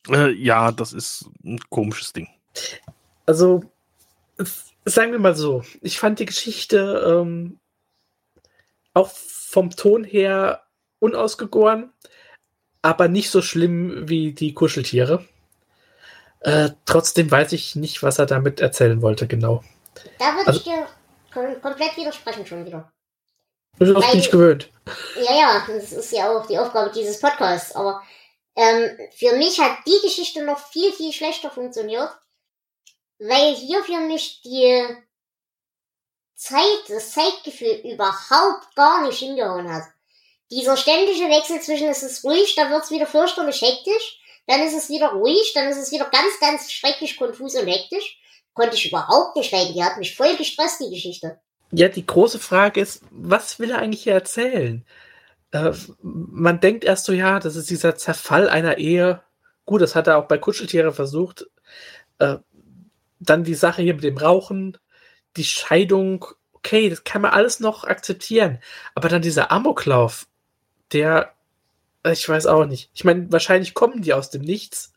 Äh, ja, das ist ein komisches Ding. Also, sagen wir mal so, ich fand die Geschichte ähm, auch vom Ton her unausgegoren, aber nicht so schlimm wie die Kuscheltiere. Äh, trotzdem weiß ich nicht, was er damit erzählen wollte, genau. Da würde also, ich dir kom komplett widersprechen schon wieder. Das ist auch nicht gewöhnt. Ja, ja, das ist ja auch die Aufgabe dieses Podcasts, aber ähm, für mich hat die Geschichte noch viel, viel schlechter funktioniert, weil hier für mich die Zeit, das Zeitgefühl überhaupt gar nicht hingehauen hat. Dieser ständige Wechsel zwischen es ist ruhig, dann wird's wieder fürchterlich hektisch, dann ist es wieder ruhig, dann ist es wieder ganz, ganz schrecklich konfus und hektisch. Konnte ich überhaupt nicht leiden. Die hat mich voll gestresst, die Geschichte. Ja, die große Frage ist, was will er eigentlich hier erzählen? Äh, man denkt erst so, ja, das ist dieser Zerfall einer Ehe. Gut, das hat er auch bei Kuscheltiere versucht. Äh, dann die Sache hier mit dem Rauchen, die Scheidung, okay, das kann man alles noch akzeptieren. Aber dann dieser Amoklauf, der Ich weiß auch nicht. Ich meine, wahrscheinlich kommen die aus dem Nichts,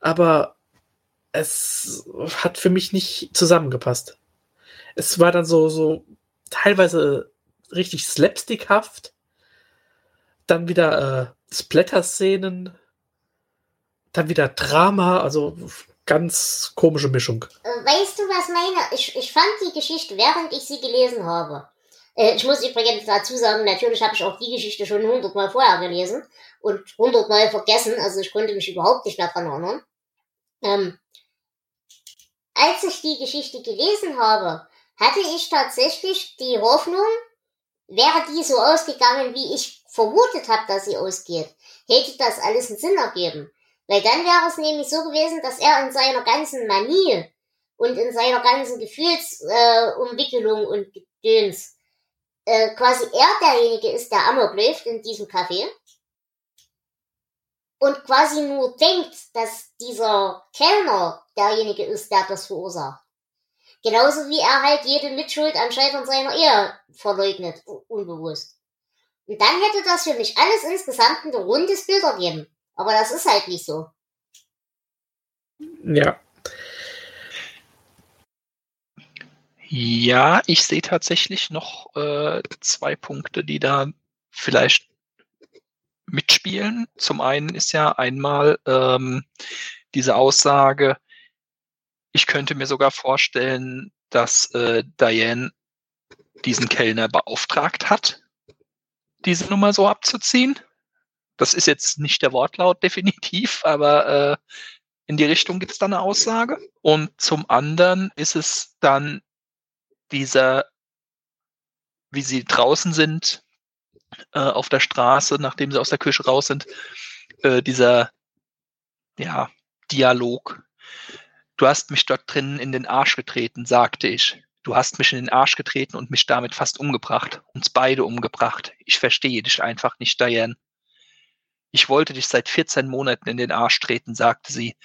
aber es hat für mich nicht zusammengepasst. Es war dann so, so teilweise richtig slapstickhaft, dann wieder äh, Splatter-Szenen, dann wieder Drama, also ganz komische Mischung. Äh, Weißt du, was meine? Ich, ich fand die Geschichte, während ich sie gelesen habe. Äh, ich muss übrigens dazu sagen, natürlich habe ich auch die Geschichte schon hundertmal vorher gelesen und hundertmal vergessen, also ich konnte mich überhaupt nicht mehr dran erinnern. Ähm, als ich die Geschichte gelesen habe, hatte ich tatsächlich die Hoffnung, wäre die so ausgegangen, wie ich vermutet habe, dass sie ausgeht, hätte das alles einen Sinn ergeben. Weil dann wäre es nämlich so gewesen, dass er in seiner ganzen Manie und in seiner ganzen Gefühlsumwicklung äh, und Gedöns äh, quasi er derjenige ist, der Amok läuft in diesem Café und quasi nur denkt, dass dieser Kellner derjenige ist, der das verursacht. Genauso wie er halt jede Mitschuld an Scheitern seiner Ehe verleugnet, unbewusst. Und dann hätte das für mich alles insgesamt ein rundes Bild ergeben. Aber das ist halt nicht so. Ja. Ja, ich sehe tatsächlich noch äh, zwei Punkte, die da vielleicht mitspielen. Zum einen ist ja einmal ähm, diese Aussage, ich könnte mir sogar vorstellen, dass äh, Diane diesen Kellner beauftragt hat, diese Nummer so abzuziehen. Das ist jetzt nicht der Wortlaut definitiv, aber äh, in die Richtung gibt es da eine Aussage. Und zum anderen ist es dann dieser, wie sie draußen sind, äh, auf der Straße, nachdem sie aus der Küche raus sind, äh, dieser ja, Dialog. Du hast mich dort drinnen in den Arsch getreten, sagte ich. Du hast mich in den Arsch getreten und mich damit fast umgebracht. Uns beide umgebracht. Ich verstehe dich einfach nicht, Diane. Ich wollte dich seit 14 Monaten in den Arsch treten, sagte sie.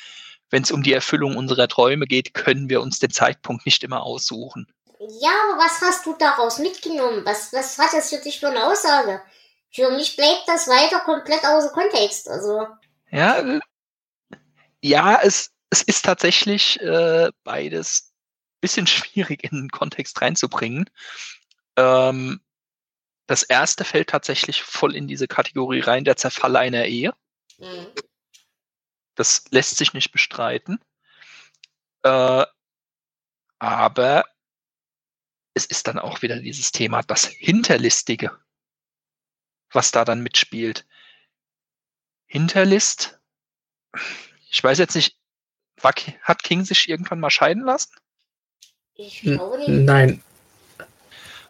Wenn es um die Erfüllung unserer Träume geht, können wir uns den Zeitpunkt nicht immer aussuchen. Ja, aber was hast du daraus mitgenommen? Was, was hat das für dich für eine Aussage? Für mich bleibt das weiter komplett außer Kontext. Also. Ja, äh, ja, es, es ist tatsächlich äh, beides bisschen schwierig in den Kontext reinzubringen. Ähm, das erste fällt tatsächlich voll in diese Kategorie rein, der Zerfall einer Ehe. Mhm. Das lässt sich nicht bestreiten. Äh, aber es ist dann auch wieder dieses Thema, das Hinterlistige, was da dann mitspielt. Hinterlist, ich weiß jetzt nicht, war, hat King sich irgendwann mal scheiden lassen? Ich glaube nicht. Nein.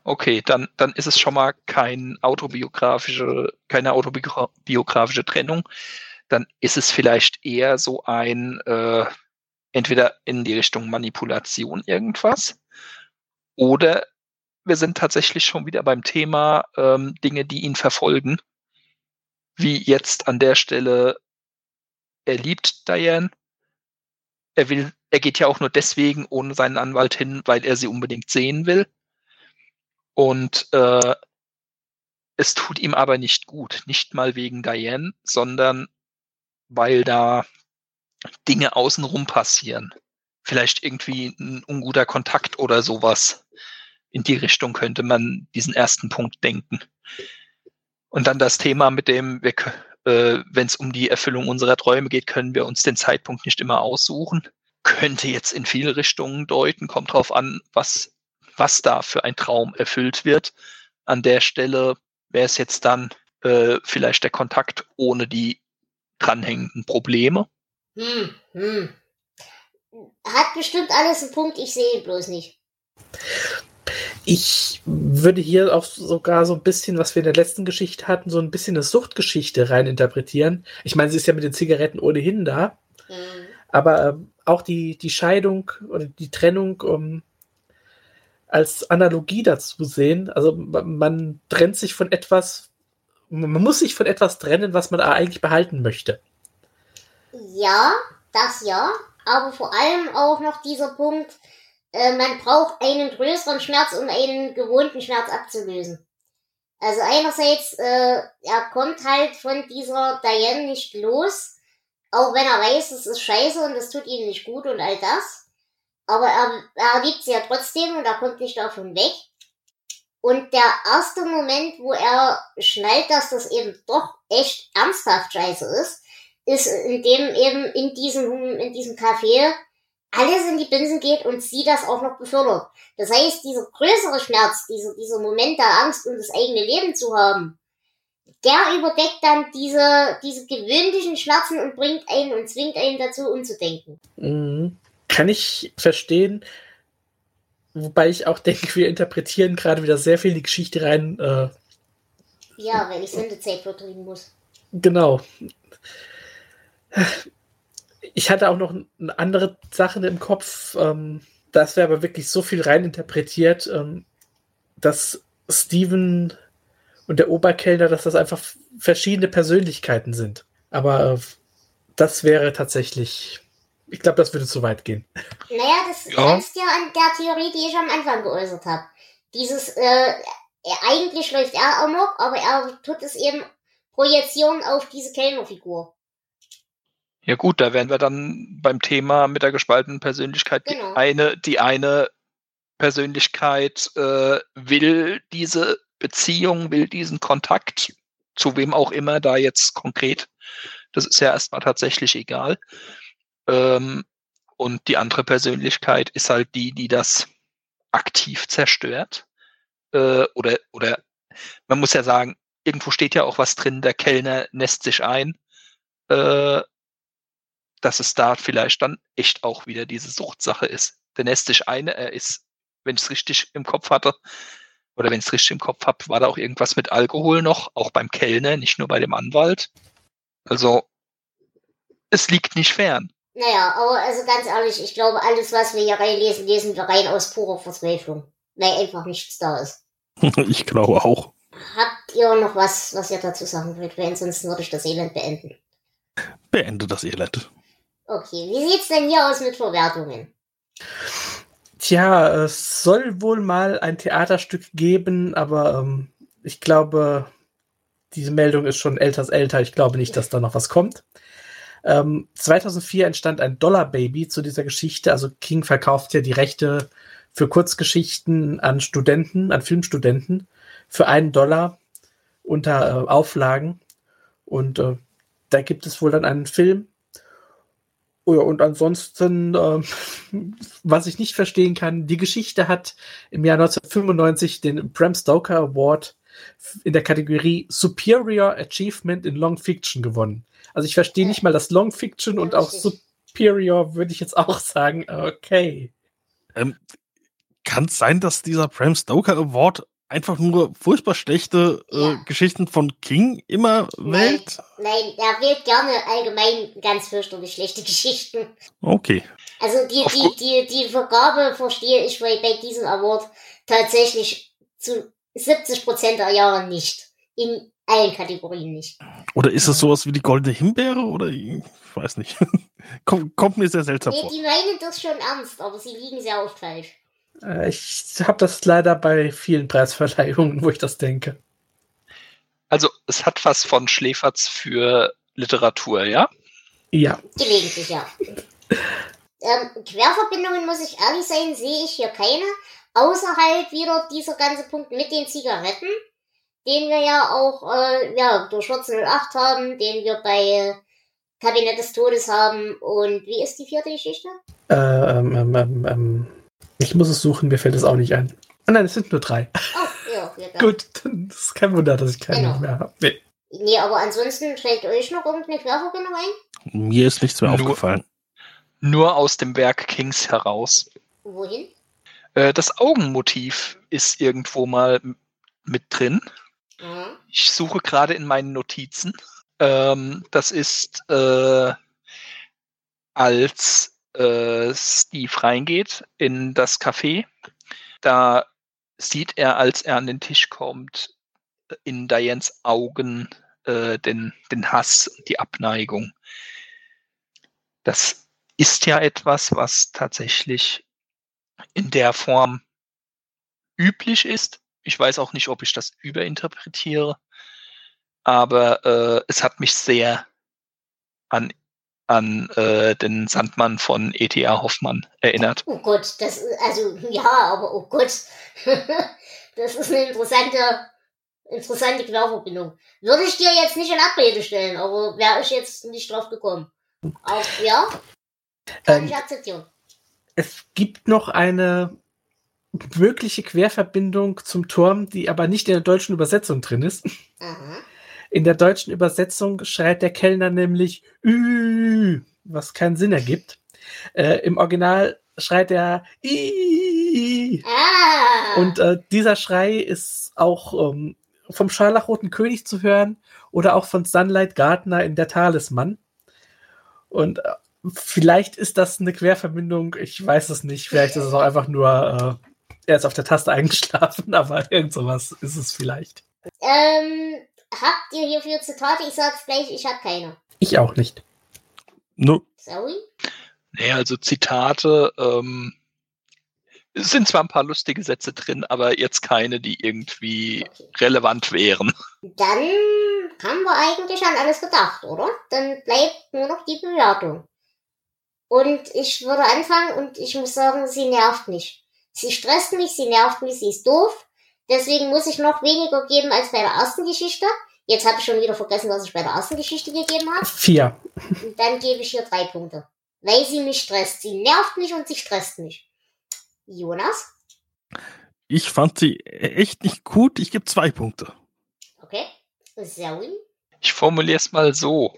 Okay, dann, dann ist es schon mal kein autobiografische, keine autobiografische Trennung. Dann ist es vielleicht eher so ein, äh, entweder in die Richtung Manipulation irgendwas oder wir sind tatsächlich schon wieder beim Thema ähm, Dinge, die ihn verfolgen. Wie jetzt an der Stelle, er liebt Diane. Er will, er geht ja auch nur deswegen ohne seinen Anwalt hin, weil er sie unbedingt sehen will. Und äh, es tut ihm aber nicht gut. Nicht mal wegen Diane, sondern weil da Dinge außenrum passieren. Vielleicht irgendwie ein unguter Kontakt oder sowas in die Richtung könnte man diesen ersten Punkt denken. Und dann das Thema mit dem, wir, äh, wenn es um die Erfüllung unserer Träume geht, können wir uns den Zeitpunkt nicht immer aussuchen. Könnte jetzt in viele Richtungen deuten, kommt drauf an, was, was da für ein Traum erfüllt wird. An der Stelle wäre es jetzt dann äh, vielleicht der Kontakt ohne die dranhängenden Probleme. Hm, hm. Hat bestimmt alles einen Punkt, ich sehe ihn bloß nicht. Ich würde hier auch sogar so ein bisschen, was wir in der letzten Geschichte hatten, so ein bisschen eine Suchtgeschichte reininterpretieren. Ich meine, sie ist ja mit den Zigaretten ohnehin da. Hm. Aber ähm, auch die, die Scheidung oder die Trennung um, als Analogie dazu sehen. Also man, man trennt sich von etwas, man muss sich von etwas trennen, was man eigentlich behalten möchte. Ja, das ja. Aber vor allem auch noch dieser Punkt, äh, man braucht einen größeren Schmerz, um einen gewohnten Schmerz abzulösen. Also einerseits, äh, er kommt halt von dieser Diane nicht los, auch wenn er weiß, es ist scheiße und das tut ihm nicht gut und all das. Aber er, er liebt sie ja trotzdem und er kommt nicht davon weg. Und der erste Moment, wo er schnallt, dass das eben doch echt ernsthaft scheiße ist, ist, indem eben in diesem, in diesem Café alles in die Binsen geht und sie das auch noch befördert. Das heißt, dieser größere Schmerz, dieser, dieser Moment der Angst, um das eigene Leben zu haben, der überdeckt dann diese, diese gewöhnlichen Schmerzen und bringt einen und zwingt einen dazu, umzudenken. Mhm. Kann ich verstehen. Wobei ich auch denke, wir interpretieren gerade wieder sehr viel in die Geschichte rein. Äh, ja, weil ich Sendezeit vertrieben muss. Genau. Ich hatte auch noch eine andere Sache im Kopf. Ähm, das wäre aber wirklich so viel reininterpretiert, ähm, dass Steven und der Oberkellner, dass das einfach verschiedene Persönlichkeiten sind. Aber äh, das wäre tatsächlich, ich glaube, das würde zu weit gehen. Naja, das ja. grenzt ja an der Theorie, die ich am Anfang geäußert habe. Dieses, äh, eigentlich läuft er amok, aber er tut es eben Projektion auf diese Kellnerfigur. Ja gut, da wären wir dann beim Thema mit der gespaltenen Persönlichkeit. Genau. Die eine, die eine Persönlichkeit äh, will diese Beziehung, will diesen Kontakt, zu wem auch immer da jetzt konkret. Das ist ja erstmal tatsächlich egal. Ähm, und die andere Persönlichkeit ist halt die, die das aktiv zerstört. Äh, oder, oder man muss ja sagen, irgendwo steht ja auch was drin, der Kellner nässt sich ein. Äh, dass es da vielleicht dann echt auch wieder diese Suchtsache ist. Der nässt sich eine, er ist, wenn ich es richtig im Kopf hatte, oder wenn ich es richtig im Kopf habe, war da auch irgendwas mit Alkohol noch, auch beim Kellner, nicht nur bei dem Anwalt. Also, es liegt nicht fern. Naja, aber also ganz ehrlich, ich glaube, alles, was wir hier reinlesen, lesen wir rein aus purer Verzweiflung. Weil einfach nichts da ist. ich glaube auch. Habt ihr noch was, was ihr dazu sagen wollt? Weil ansonsten würde ich das Elend beenden. Beende das Elend. Okay, wie sieht's denn hier aus mit Verwertungen? Tja, es soll wohl mal ein Theaterstück geben, aber ähm, ich glaube, diese Meldung ist schon älter älter. Ich glaube nicht, dass da noch was kommt. Ähm, 2004 entstand ein Dollar Baby zu dieser Geschichte. Also King verkauft ja die Rechte für Kurzgeschichten an Studenten, an Filmstudenten für einen Dollar unter äh, Auflagen. Und äh, da gibt es wohl dann einen Film, Oh ja, und ansonsten, äh, was ich nicht verstehen kann, die Geschichte hat im Jahr 1995 den Bram Stoker Award in der Kategorie Superior Achievement in Long Fiction gewonnen. Also ich verstehe nicht mal das Long Fiction und auch Superior würde ich jetzt auch sagen, okay. Ähm, kann es sein, dass dieser Bram Stoker Award einfach nur furchtbar schlechte äh, ja. Geschichten von King immer wählt? Nein, er wählt gerne allgemein ganz fürchterlich schlechte Geschichten. Okay. Also die, die, die, die Vergabe verstehe ich bei, bei diesem Award tatsächlich zu 70 Prozent der Jahre nicht. In allen Kategorien nicht. Oder ist es sowas wie die goldene Himbeere? Oder ich weiß nicht. kommt, kommt mir sehr seltsam nee, vor. Die meinen das schon ernst, aber sie liegen sehr oft falsch. Äh, ich habe das leider bei vielen Preisverleihungen, wo ich das denke. Also es hat was von Schläferz für Literatur, ja? Ja. Gelegentlich, ja. ähm, Querverbindungen, muss ich ehrlich sein, sehe ich hier keine. Außer halt wieder dieser ganze Punkt mit den Zigaretten, den wir ja auch äh, ja, durch 1408 haben, den wir bei Kabinett des Todes haben. Und wie ist die vierte Geschichte? Äh, ähm, ähm, ähm, ähm ich muss es suchen, mir fällt es auch nicht ein. Oh nein, es sind nur drei. Oh, ja, ja, Gut, dann ist kein Wunder, dass ich keine genau. mehr habe. Nee. nee, aber ansonsten fällt euch noch irgendeine Querverbindung ein? Mir ist nichts mehr nur, aufgefallen. Nur aus dem Werk Kings heraus. Wohin? Äh, das Augenmotiv ist irgendwo mal mit drin. Mhm. Ich suche gerade in meinen Notizen. Ähm, das ist äh, als äh, Steve reingeht in das Café. Da sieht er, als er an den Tisch kommt, in Dianes Augen äh, den, den Hass, die Abneigung. Das ist ja etwas, was tatsächlich in der Form üblich ist, Ich weiß auch nicht, ob ich das überinterpretiere, aber äh, es hat mich sehr an, an äh, den Sandmann von E.T.A. Hoffmann erinnert. Oh Gott, das, also, ja, aber oh Gott. das ist eine interessante, interessante Querverbindung. Würde ich dir jetzt nicht in Abrede stellen, aber wäre ich jetzt nicht drauf gekommen. Auch, ja, kann Ähm, ich akzeptieren. Es gibt noch eine mögliche Querverbindung zum Turm, die aber nicht in der deutschen Übersetzung drin ist. Aha. In der deutschen Übersetzung schreit der Kellner nämlich Ü, was keinen Sinn ergibt. Äh, Im Original schreit er I. Ah. Und äh, dieser Schrei ist auch ähm, vom Scharlachroten König zu hören oder auch von Sunlight Gardner in der Talisman. Und äh, vielleicht ist das eine Querverbindung, ich weiß es nicht. Vielleicht ist es auch einfach nur, äh, er ist auf der Taste eingeschlafen, aber irgend sowas ist es vielleicht. ähm, habt ihr hierfür Zitate? Ich sag's gleich, ich hab keine. Ich auch nicht. No, Sorry? Nee, also Zitate, ähm, es sind zwar ein paar lustige Sätze drin, aber jetzt keine, die irgendwie Okay. relevant wären. Dann haben wir eigentlich an alles gedacht, oder? Dann bleibt nur noch die Bewertung. Und ich würde anfangen und ich muss sagen, sie nervt mich. Sie stresst mich, sie nervt mich, sie ist doof. Deswegen muss ich noch weniger geben als bei der ersten Geschichte. Jetzt habe ich schon wieder vergessen, was ich bei der ersten Geschichte gegeben habe. Vier. Und dann gebe ich hier drei Punkte. Weil sie mich stresst. Sie nervt mich und sie stresst mich. Jonas? ich fand sie echt nicht gut. Ich gebe zwei Punkte. Okay. Zoe? Ich formuliere es mal so.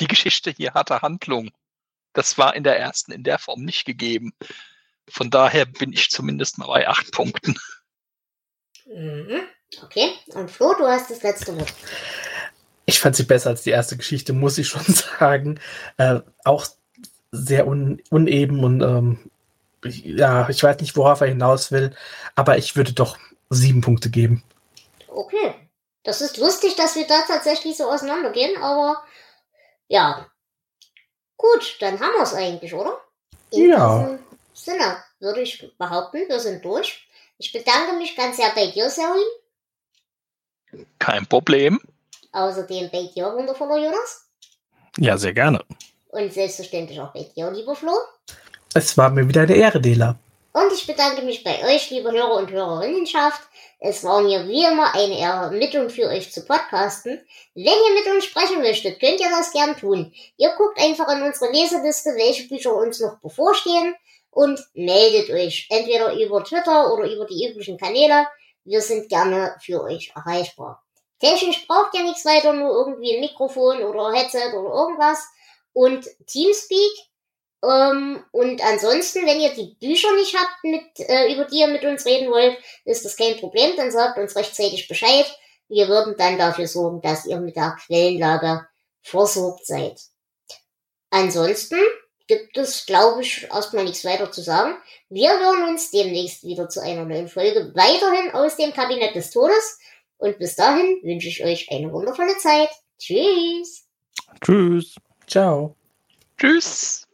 Die Geschichte hier hatte Handlung. Das war in der ersten in der Form nicht gegeben. Von daher bin ich zumindest mal bei acht Punkten. Mhm. Okay. Und Flo, du hast das letzte Wort. Ich fand sie besser als die erste Geschichte, muss ich schon sagen. Äh, auch sehr un uneben und ähm, ich, ja, ich weiß nicht, worauf er hinaus will, aber ich würde doch sieben Punkte geben. Okay. Das ist lustig, dass wir da tatsächlich so auseinandergehen, aber ja. Gut, dann haben wir es eigentlich, oder? Ja. diesem Sinne würde ich behaupten, wir sind durch. Ich bedanke mich ganz sehr bei dir, Zoe. Kein Problem. Außerdem bei dir, wundervoller Jonas. Ja, sehr gerne. Und selbstverständlich auch bei dir, lieber Flo. Es war mir wieder eine Ehre, Dela. Und ich bedanke mich bei euch, liebe Hörer und Hörerinnenschaft. Es war mir wie immer eine Ehre, mit und für euch zu podcasten. Wenn ihr mit uns sprechen möchtet, könnt ihr das gern tun. Ihr guckt einfach in unsere Leseliste, welche Bücher uns noch bevorstehen und meldet euch. Entweder über Twitter oder über die üblichen Kanäle. Wir sind gerne für euch erreichbar. Technisch braucht ihr nichts weiter, nur irgendwie ein Mikrofon oder Headset oder irgendwas. Und Teamspeak ähm, und ansonsten, wenn ihr die Bücher nicht habt, mit, äh, über die ihr mit uns reden wollt, ist das kein Problem, dann sagt uns rechtzeitig Bescheid. Wir würden dann dafür sorgen, dass ihr mit der Quellenlage versorgt seid. Ansonsten gibt es, glaube ich, erstmal nichts weiter zu sagen. Wir hören uns demnächst wieder zu einer neuen Folge weiterhin aus dem Kabinett des Todes. Und bis dahin wünsche ich euch eine wundervolle Zeit. Tschüss. Tschüss. Ciao. Tschüss.